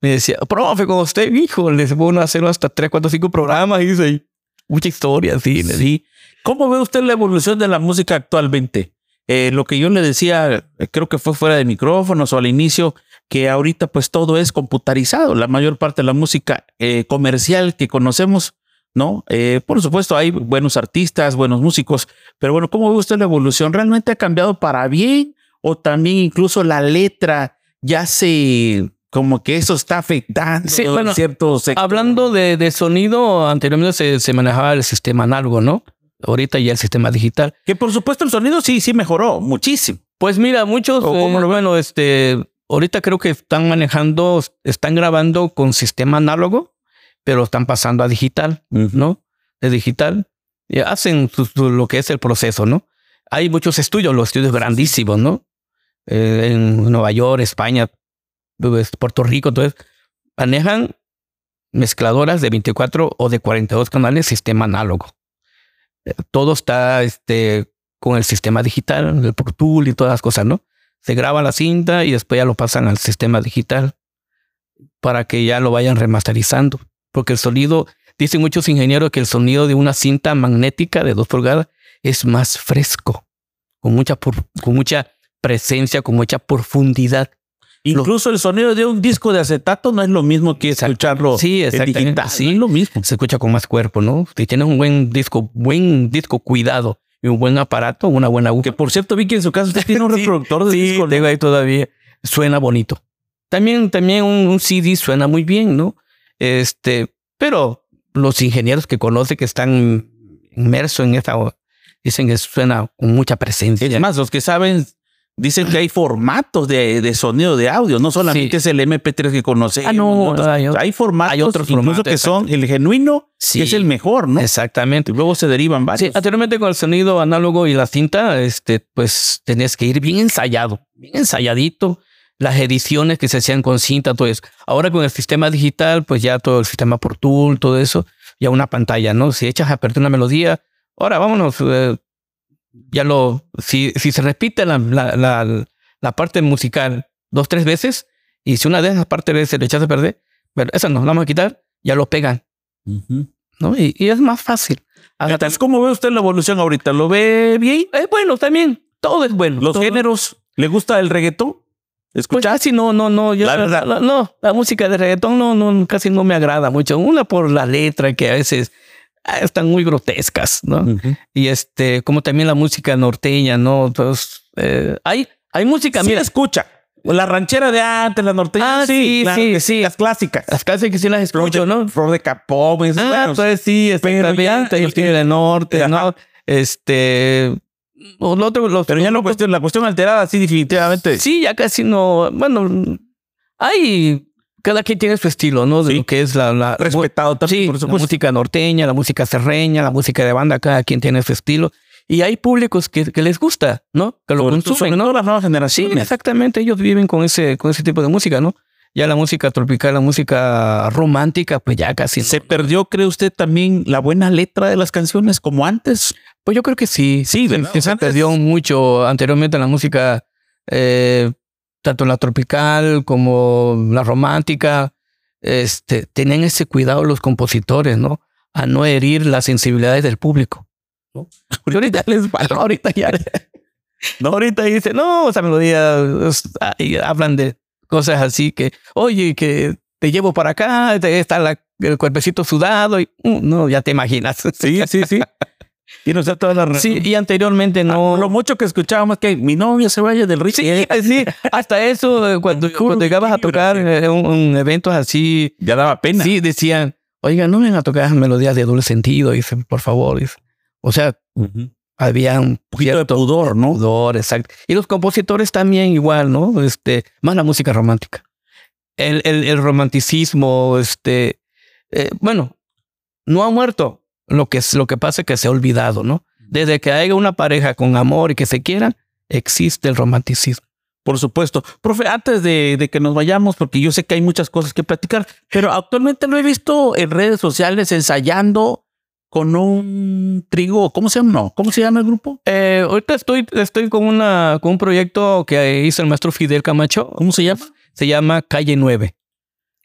Me decía, profe, con usted, hijo, les puedo hacer hasta tres, cuatro, cinco programas. Y dice, mucha historia, sí. Sí. ¿Cómo ve usted la evolución de la música actualmente? Eh, lo que yo le decía, eh, creo que fue fuera de micrófonos o al inicio, que ahorita pues todo es computarizado. La mayor parte de la música eh, comercial que conocemos, ¿no? Por supuesto, hay buenos artistas, buenos músicos, pero bueno, ¿cómo ve usted la evolución? ¿Realmente ha cambiado para bien o también incluso la letra ya se... Como que eso está afectando Sí, bueno, ciertos sectores? Hablando de, de sonido, anteriormente se, se manejaba el sistema análogo, ¿no? Ahorita ya el sistema digital. Que por supuesto el sonido sí, sí mejoró muchísimo. Pues mira, muchos, ¿O eh, lo bueno, este, ahorita creo que están manejando, están grabando con sistema análogo, pero están pasando a digital, ¿no? De digital. Y hacen su- su- lo que es el proceso, ¿no? Hay muchos estudios, los estudios grandísimos, ¿no? Eh, en Nueva York, España, Puerto Rico, entonces manejan mezcladoras de 24 o de 42 canales sistema análogo. Eh, Todo está este, con el sistema digital, el Pro Tool y todas las cosas, ¿no? Se graba la cinta y después ya lo pasan al sistema digital para que ya lo vayan remasterizando. Porque el sonido, dicen muchos ingenieros que el sonido de una cinta magnética de 2 pulgadas es más fresco, con mucha, con mucha presencia, con mucha profundidad. Incluso el sonido de un disco de acetato no es lo mismo que escucharlo Sí, en exactamente. digital. Sí. no es lo mismo. Se escucha con más cuerpo, ¿no? Si tienes un buen disco, buen disco cuidado y un buen aparato, una buena aguja. Que por cierto vi que en su caso usted tiene un Sí, reproductor de Sí, disco. tengo ahí todavía. Suena bonito. También, también un, un CD suena muy bien, ¿no? Este, pero los ingenieros que conoce que están inmersos en esta, dicen que suena con mucha presencia. Es más, los que saben dicen que hay formatos de, de sonido de audio, no solamente Sí. es el MP3 que conocemos. Ah, no, otros- hay hay formatos, hay otros incluso formatos, que son el genuino, Sí. que es el mejor, ¿no? Exactamente. Y luego se derivan Sí, varios. anteriormente con el sonido análogo y la cinta, este, pues tenés que ir bien ensayado, bien ensayadito. Las ediciones que se hacían con cinta, todo eso. Ahora con el sistema digital, pues ya todo el sistema Pro Tool, todo eso, ya una pantalla, ¿no? Si echas a perder una melodía, ahora vámonos, eh, ya lo, si, si se repite la, la, la, la parte musical dos, tres veces, y si una de esas partes se le echas a perder, pero esa no, la vamos a quitar, ya lo pegan, Ujú. ¿no? Y, y es más fácil. Entonces, ¿cómo ve usted la evolución ahorita? ¿Lo ve bien? es bueno también. Todo es bueno. ¿Los Todo- géneros? ¿Le gusta el reggaetón? Pues ¿Escucha? casi no, no, no. Yo, La verdad. la- no, la música de reggaetón no, no, casi no me agrada mucho. Una por la letra que a veces están muy grotescas, ¿no? Y este, como también la música norteña, ¿no? Entonces, eh, hay, hay música, Sí mira, escucha. La ranchera de antes, la norteña. Ah, sí, sí, que sí. Las clásicas. las canciones que sí las escucho, ¿no? Flor de esas, Ah, bueno, pues sí, exactamente. El Tigre del Norte, ¿no? Este, o lo otro, los, Pero ya la cuestión, la cuestión alterada, sí, definitivamente. Sí, ya casi no. Bueno, hay. Cada quien tiene su estilo, ¿no? De Sí. lo que es la. la Respetado también, sí, por la supuesto. música norteña, la música serreña, la música de banda, cada quien tiene su estilo. y hay públicos que, que les gusta, ¿no? Que lo Sobre consumen, ¿no? las nuevas Sí, generaciones. exactamente. Ellos viven con ese, con ese tipo de música, ¿no? Ya la música tropical, la música romántica, pues ya casi. no. ¿Se perdió, cree usted, también la buena letra de las canciones como antes? Pues yo creo que sí. Sí. Se, perdió mucho anteriormente la música, eh, tanto la tropical como la romántica. Este, tenían ese cuidado los compositores, ¿no? A no herir las sensibilidades del público. ¿no? Ahorita les no, ahorita ya. No, ahorita dice, no, esa melodía ahí hablan de cosas así que, oye, que te llevo para acá, te- está la- el cuerpecito sudado y mm, no, ya te imaginas. Sí, sí, sí. Tiene usted toda la razón. Sí, y anteriormente no. Ah, Lo mucho que escuchábamos que mi novia se vaya del río. Sí, sí, hasta eso, eh, cuando, cuando llegabas a tocar eh, un, un eventos así, Ya daba pena. sí decían, oiga, no vengan a tocar melodías de doble sentido, dicen, por favor. dice. O sea, Ujú. había un poquito de cierto pudor, ¿no? pudor, exacto. Y los compositores también igual, ¿no? Este, más la música romántica. El, el, el romanticismo, este, eh, bueno, no ha muerto. Lo que, es, lo que pasa es que se ha olvidado, ¿no? Desde que haya una pareja con amor y que se quieran, existe el romanticismo. Por supuesto. Profe, antes de, de que nos vayamos, porque yo sé que hay muchas cosas que platicar, pero actualmente lo he visto en redes sociales ensayando con un trigo. ¿Cómo se llama? No, ¿Cómo se llama el grupo? Eh, ahorita estoy, estoy con, una, con un proyecto que hizo el maestro Fidel Camacho. ¿Cómo se llama? Se llama Calle 9.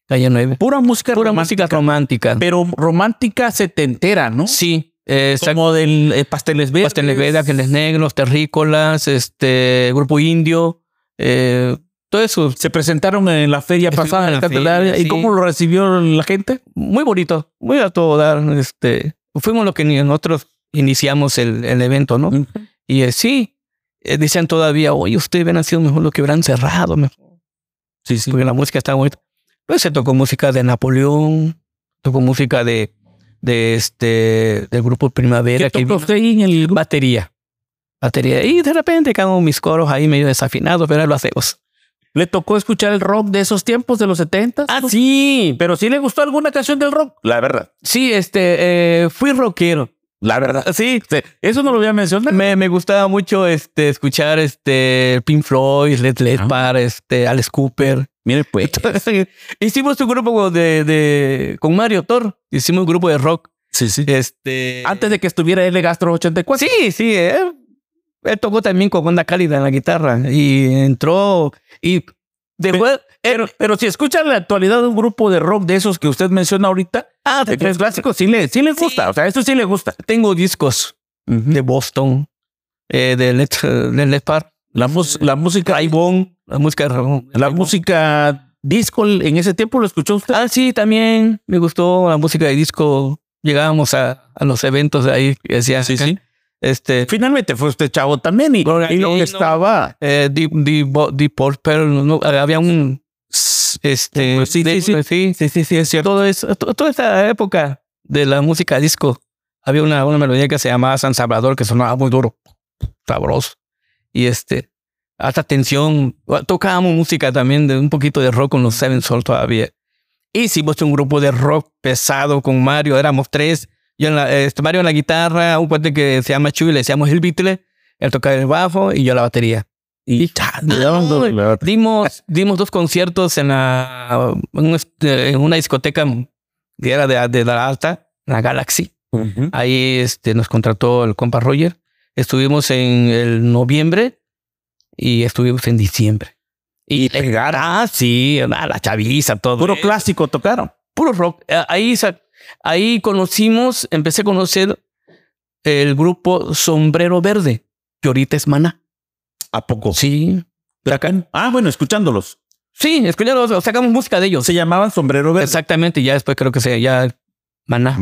Calle 9. Pura música Pura romántica, música romántica. pero romántica setentera, ¿no? Sí. Eh, exacto. Como del eh, Pasteles Verdes. Pasteles Verdes, Ángeles Negros, Terrícolas, este, Grupo Indio, eh, todo eso. Se presentaron en la feria pasada en la feria, ¿Y sí. cómo lo recibió la gente? Muy bonito, muy a todo dar. Este, fuimos lo que nosotros iniciamos el, el evento, ¿no? Y eh, sí, decían todavía, oye, ustedes hubieran sido mejor lo que hubieran cerrado, mejor. Sí, sí. porque la música está bonita. Pues se tocó música de Napoleón, tocó música de, de este, del grupo Primavera. ¿Qué que tocó usted ahí en el grupo? Batería. Batería. Y de repente caen mis coros ahí medio desafinados, pero ahí lo hacemos. ¿Le tocó escuchar el rock de esos tiempos, de los 70? Ah, sí. Pero sí le gustó alguna canción del rock. La verdad. Sí, este, eh, fui rockero. La verdad. Sí. Eso no lo voy a mencionar. Me, me gustaba mucho este, escuchar este, Pink Floyd, Led Zeppelin, este, Alice Cooper. Mire, pues. Hicimos un grupo de, de, con Mario Thor. Hicimos un grupo de rock. Sí, sí. Este, Antes de que estuviera L Gastro 84. Sí, sí. Él, él tocó también con onda cálida en la guitarra y entró y después. Pero, pero si escucha en la actualidad un grupo de rock de esos que usted menciona ahorita, ah, de tres clásicos, sí le, sí le gusta. O sea, eso sí le gusta. tengo discos de Boston, eh, de Led, de Led Zeppelin, La, mus- la música, Raibón, la música de la música disco en ese tiempo lo escuchó usted. Ah, sí, también me gustó la música de disco. Llegábamos a, a los eventos de ahí y decía, Sí, sí. este, Finalmente fue usted chavo también y, Bueno, y lo que no- estaba. eh, Deep, Deep, Purple, no, había un, este, Pues sí, sí, sí. sí, sí, sí, sí, es cierto. Todo eso, to- toda esta época de la música disco, había una, una melodía que se llamaba San Salvador que sonaba muy duro, sabroso. Y este, hasta tensión, tocábamos música también de un poquito de rock con los Seven Soul todavía. Hicimos un grupo de rock pesado con Mario, éramos tres. Yo en la, este, Mario en la guitarra, un cuate que se llama Chuy, le decíamos el Beatle, él tocaba el bajo y yo la batería. Y otra. Dimos, dimos dos conciertos en, la, en, este, en una discoteca que era de, de la alta, la Galaxy. Ujú. Ahí este, nos contrató el compa Roger. Estuvimos en el noviembre y estuvimos en diciembre. Y pegar. Ah, sí, la chaviza, todo. Puro eso. clásico tocaron. Puro rock. Eh, Ahí, ahí conocimos, empecé a conocer el grupo Sombrero Verde, que ahorita es Maná. ¿A poco? Sí. Sacan. Ah, bueno, escuchándolos. Sí, escuchamos, sacamos música de ellos. Se llamaban Sombrero Verde. Exactamente, ya después creo que se ya Maná.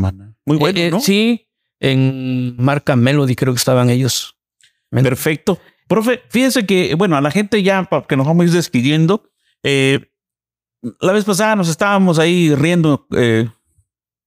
Muy bueno, Eh, eh, ¿no? Sí, en marca Melody creo que estaban ellos. Perfecto. Profe, fíjense que, bueno, a la gente ya, porque nos vamos a ir despidiendo, eh, la vez pasada nos estábamos ahí riendo, eh,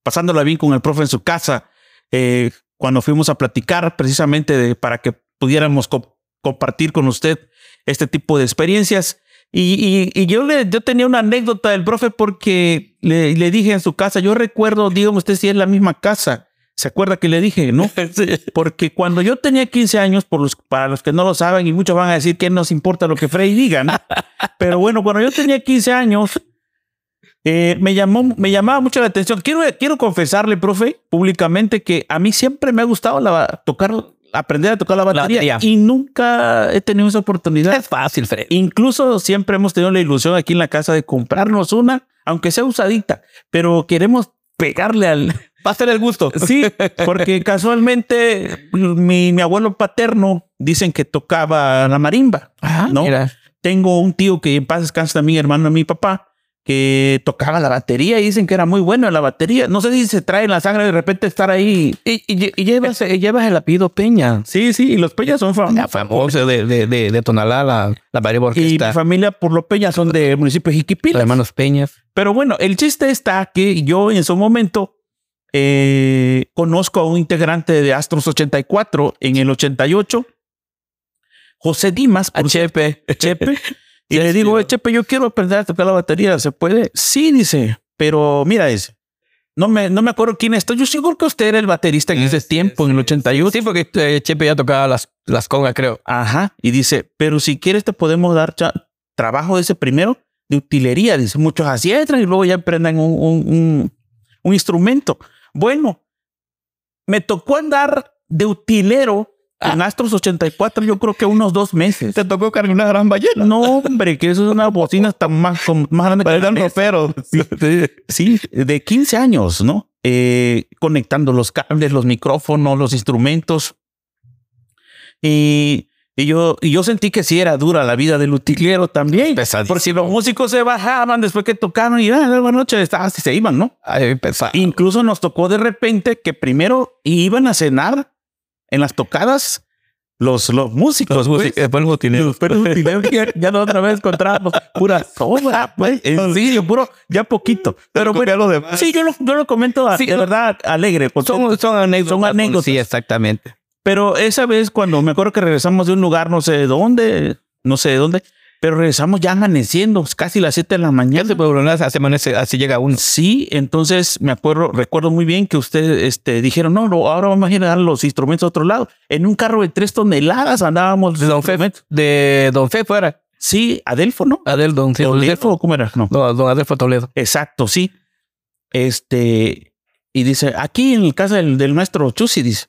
pasándola bien con el profe en su casa, eh, cuando fuimos a platicar precisamente para que pudiéramos co- compartir con usted este tipo de experiencias. Y, yo, le, yo tenía una anécdota del profe porque le, le dije en su casa, yo recuerdo, dígame usted si es la misma casa, ¿Se acuerda que le dije, no? Porque cuando yo tenía 15 años, por los, para los que no lo saben, y muchos van a decir que no nos importa lo que Freddy diga, ¿no? Pero bueno, cuando yo tenía 15 años, eh, me, llamó, me llamaba mucho la atención. Quiero, quiero confesarle, profe, públicamente que a mí siempre me ha gustado la, tocar, aprender a tocar la batería, batería. y nunca he tenido esa oportunidad. Es fácil, Fred. Incluso siempre hemos tenido la ilusión aquí en la casa de comprarnos una, aunque sea usadita, pero queremos pegarle al... Va a ser el gusto. Sí, porque casualmente mi, mi abuelo paterno dicen que tocaba la marimba, Ah, ¿no? mira. Tengo un tío que en paz descansa también, hermano de mi papá, que tocaba la batería y dicen que era muy bueno en la batería. No sé si se trae en la sangre de repente estar ahí. Y, y- y llevas, y llevas el apellido Peña. Sí, sí, y los Peñas son famosos. La famosa de, de, de, de Tonalá, la, la marimba Y orquesta. mi familia por los Peñas son del municipio de Los hermanos Peñas. Pero bueno, el chiste está que yo en su momento eh, conozco a un integrante de Astros 84 en el 88, José Dimas, A por Chepe. Chepe, y Sí, le sí, digo. "Eh, Chepe, yo quiero aprender a tocar la batería, ¿se puede? Sí, dice, pero mira, dice, no me, no me acuerdo quién está. Yo seguro que usted era el baterista en ese tiempo, en el 88. Sí, porque eh, Chepe ya tocaba las, las congas, creo. Ajá. Y dice, pero si quieres te podemos dar trabajo de ese primero de utilería. Dice, muchos así entran y luego ya aprendan un, un, un- un instrumento. Bueno, me tocó andar de utilero en Astros 84, yo creo que unos dos meses. Te tocó cargar una gran ballena. No, hombre, que eso es una bocina tan más, con- más grande que la mesa. roperos. Sí, de 15 años, ¿no? Eh, conectando los cables, los micrófonos, los instrumentos. Y, y yo, y yo sentí que sí era dura la vida del utilero también. Pesadísimo. Porque los músicos se bajaban después que tocaron y ah, buenas noches, estaban y se iban, ¿no? Ay. Incluso nos tocó de repente que primero iban a cenar en las tocadas los, los músicos. Los pues. músicos, después los utileros. Pero los utileros ya, ya no otra vez encontrábamos pura sobra, pues. En serio, puro, ya poquito. Pero bueno, lo demás. sí, yo lo, yo lo comento a- Sí, de no. verdad alegre. Son, son anécdotas. Son anécdotas. Sí, exactamente. Pero esa vez cuando me acuerdo que regresamos de un lugar, no sé de dónde, no sé de dónde, pero regresamos ya amaneciendo, casi las 7 de la mañana. así amanece, así llega uno. Sí, entonces me acuerdo, recuerdo muy bien que ustedes este, dijeron, no, no, ahora vamos a ir a dar los instrumentos a otro lado. En un carro de tres toneladas andábamos. De Don Fe, de Don Fe fuera. Sí, Adelfo, ¿no? Adel Don Fe. Adelfo, ¿cómo era? No. No, Don Adelfo Toledo. Exacto, sí. Este, y dice, aquí en el casa del, del maestro Chusi, dice,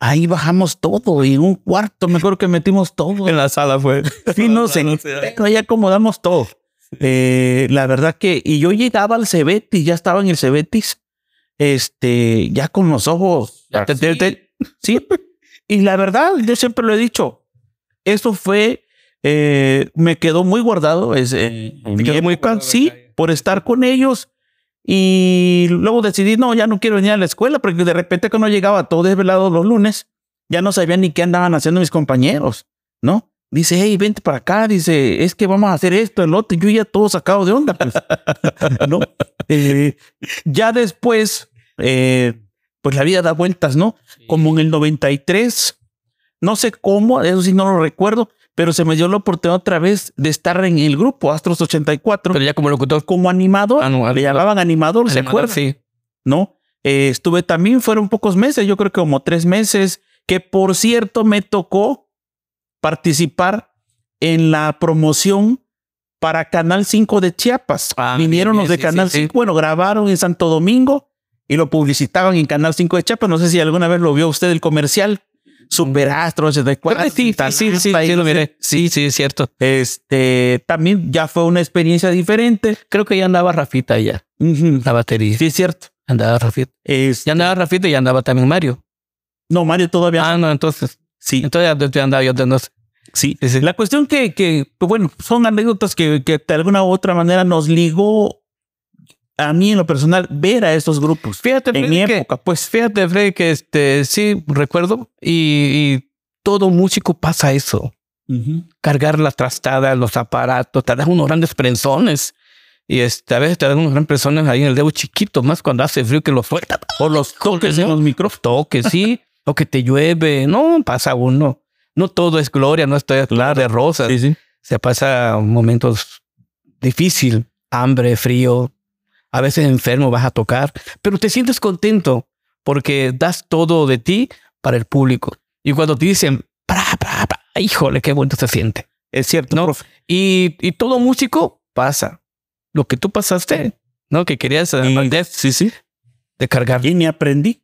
ahí bajamos todo y en un cuarto, me acuerdo que metimos todo. En la sala fue. Sí, no sé, pero ahí acomodamos todo. Eh, la verdad que, y yo llegaba al Cebetis, ya estaba en el Cebetis, este, ya con los ojos. Ya te- te- te- Sí. Y la verdad, yo siempre lo he dicho, eso fue, eh, me quedó muy guardado. Es, eh, en mi quedó muy sí, por estar con ellos. Y luego decidí, no, ya no quiero venir a la escuela, porque de repente cuando llegaba todo desvelado los lunes, ya no sabía ni qué andaban haciendo mis compañeros, ¿no? Dice, hey, vente para acá, dice, es que vamos a hacer esto, el otro, yo ya todo sacado de onda, pues, ¿no? Eh, ya después, eh, pues la vida da vueltas, ¿no? Como en el 93, no sé cómo, eso sí no lo recuerdo, pero se me dio la oportunidad otra vez de estar en el grupo Astros 84 Pero ya como locutor. como animador. No, le llamaban animador, ¿se acuerdan? Sí. ¿No? Eh, estuve también, fueron pocos meses, yo creo que como tres meses, que por cierto me tocó participar en la promoción para Canal 5 de Chiapas. Ah, Vinieron bien, los de sí, Canal sí, sí. 5, bueno, grabaron en Santo Domingo y lo publicitaban en Canal 5 de Chiapas. No sé si alguna vez lo vio usted el comercial. Superastro, 84. Ah, sí, sí, sí, sí, sí, lo miré. Sí, sí, es cierto. Este, también ya fue una experiencia diferente. Creo que ya andaba Rafita ya, la batería. Sí, es cierto. Andaba Rafita. Este, Ya andaba Rafita y andaba también Mario. no, Mario todavía. Ah, no, entonces. sí, Entonces ya, andaba yo de no sé. sí. La cuestión que, que, que, bueno, son anécdotas que, que de alguna u otra manera nos ligó a mí en lo personal ver a estos grupos. Fíjate, en Freddy, mi que- época, pues. Fíjate, Freddy, que este, sí, recuerdo. Y, y todo músico pasa eso. Cargar la trastada, los aparatos, te dan unos grandes prensones. Y este, a veces te dan unos grandes prensones ahí en el dedo chiquito, más cuando hace frío que lo suelta. O los toques ¿no? en los micrófonos. Toques, sí. o que te llueve. No, pasa uno. No todo es gloria, no estoy claro de rosas. Sí, sí. Se pasa momentos difícil, hambre, frío. A veces enfermo vas a tocar, pero te sientes contento porque das todo de ti para el público. Y cuando te dicen, pra, pra, pra, híjole, qué bueno se siente. Es cierto, ¿no? profe. Y, y todo músico pasa. Lo que tú pasaste, ¿no? Que querías Y- aprender sí, sí. de cargar. Y ni aprendí.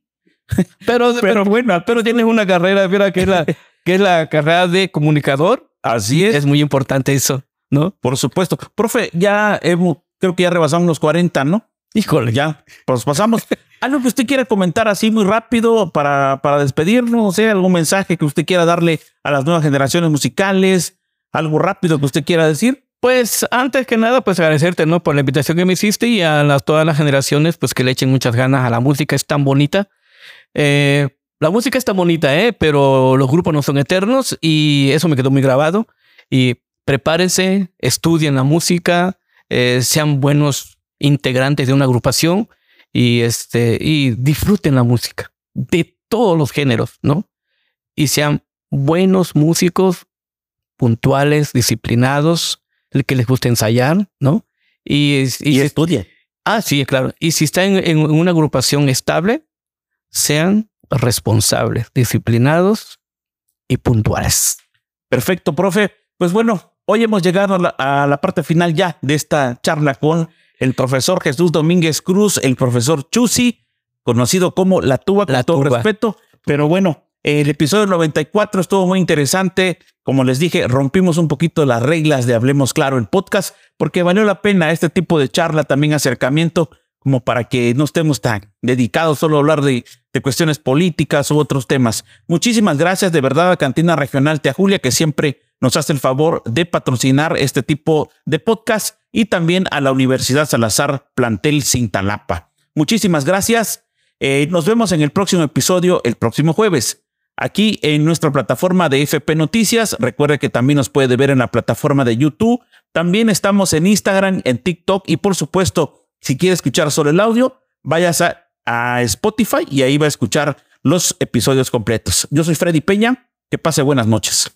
Pero, pero bueno, pero tienes una carrera, mira, que es la, que es la carrera de comunicador. Así es. Es muy importante eso, ¿no? Por supuesto. Profe, ya hemos, creo que ya rebasamos los 40, ¿no? Híjole, Ya, pues pasamos. Algo que usted quiera comentar así muy rápido para, para despedirnos, algún mensaje que usted quiera darle a las nuevas generaciones musicales, algo rápido que usted quiera decir. Pues antes que nada, pues agradecerte, ¿no? Por la invitación que me hiciste y a las, todas las generaciones, pues que le echen muchas ganas a la música, es tan bonita. Eh, la música está bonita, ¿eh? Pero los grupos no son eternos y eso me quedó muy grabado. Y prepárense, estudien la música, eh, sean buenos integrantes de una agrupación y, este, y disfruten la música de todos los géneros, ¿no? Y sean buenos músicos, puntuales, disciplinados, que les guste ensayar, ¿no? Y, y, si- estudie. ah, sí, claro. Y si están en, en una agrupación estable, sean responsables, disciplinados y puntuales. Perfecto, profe. Pues bueno, hoy hemos llegado a la, a la parte final ya de esta charla con el profesor Jesús Domínguez Cruz, el profesor Chusi, conocido como La Tuba, con La todo Tuba. respeto. Pero bueno, el episodio 94 estuvo muy interesante. Como les dije, rompimos un poquito las reglas de Hablemos Claro el podcast, porque valió la pena este tipo de charla, también acercamiento, como para que no estemos tan dedicados solo a hablar de, de cuestiones políticas u otros temas. Muchísimas gracias de verdad a Cantina Regional Tea Julia, que siempre nos hace el favor de patrocinar este tipo de podcast y también a la Universidad Salazar Plantel Cintalapa. Muchísimas gracias. Eh, nos vemos en el próximo episodio el próximo jueves. Aquí en nuestra plataforma de FP Noticias. Recuerde que también nos puede ver en la plataforma de YouTube. También estamos en Instagram, en TikTok y por supuesto, si quiere escuchar solo el audio, vayas a, a Spotify y ahí va a escuchar los episodios completos. Yo soy Freddy Peña. Que pase buenas noches.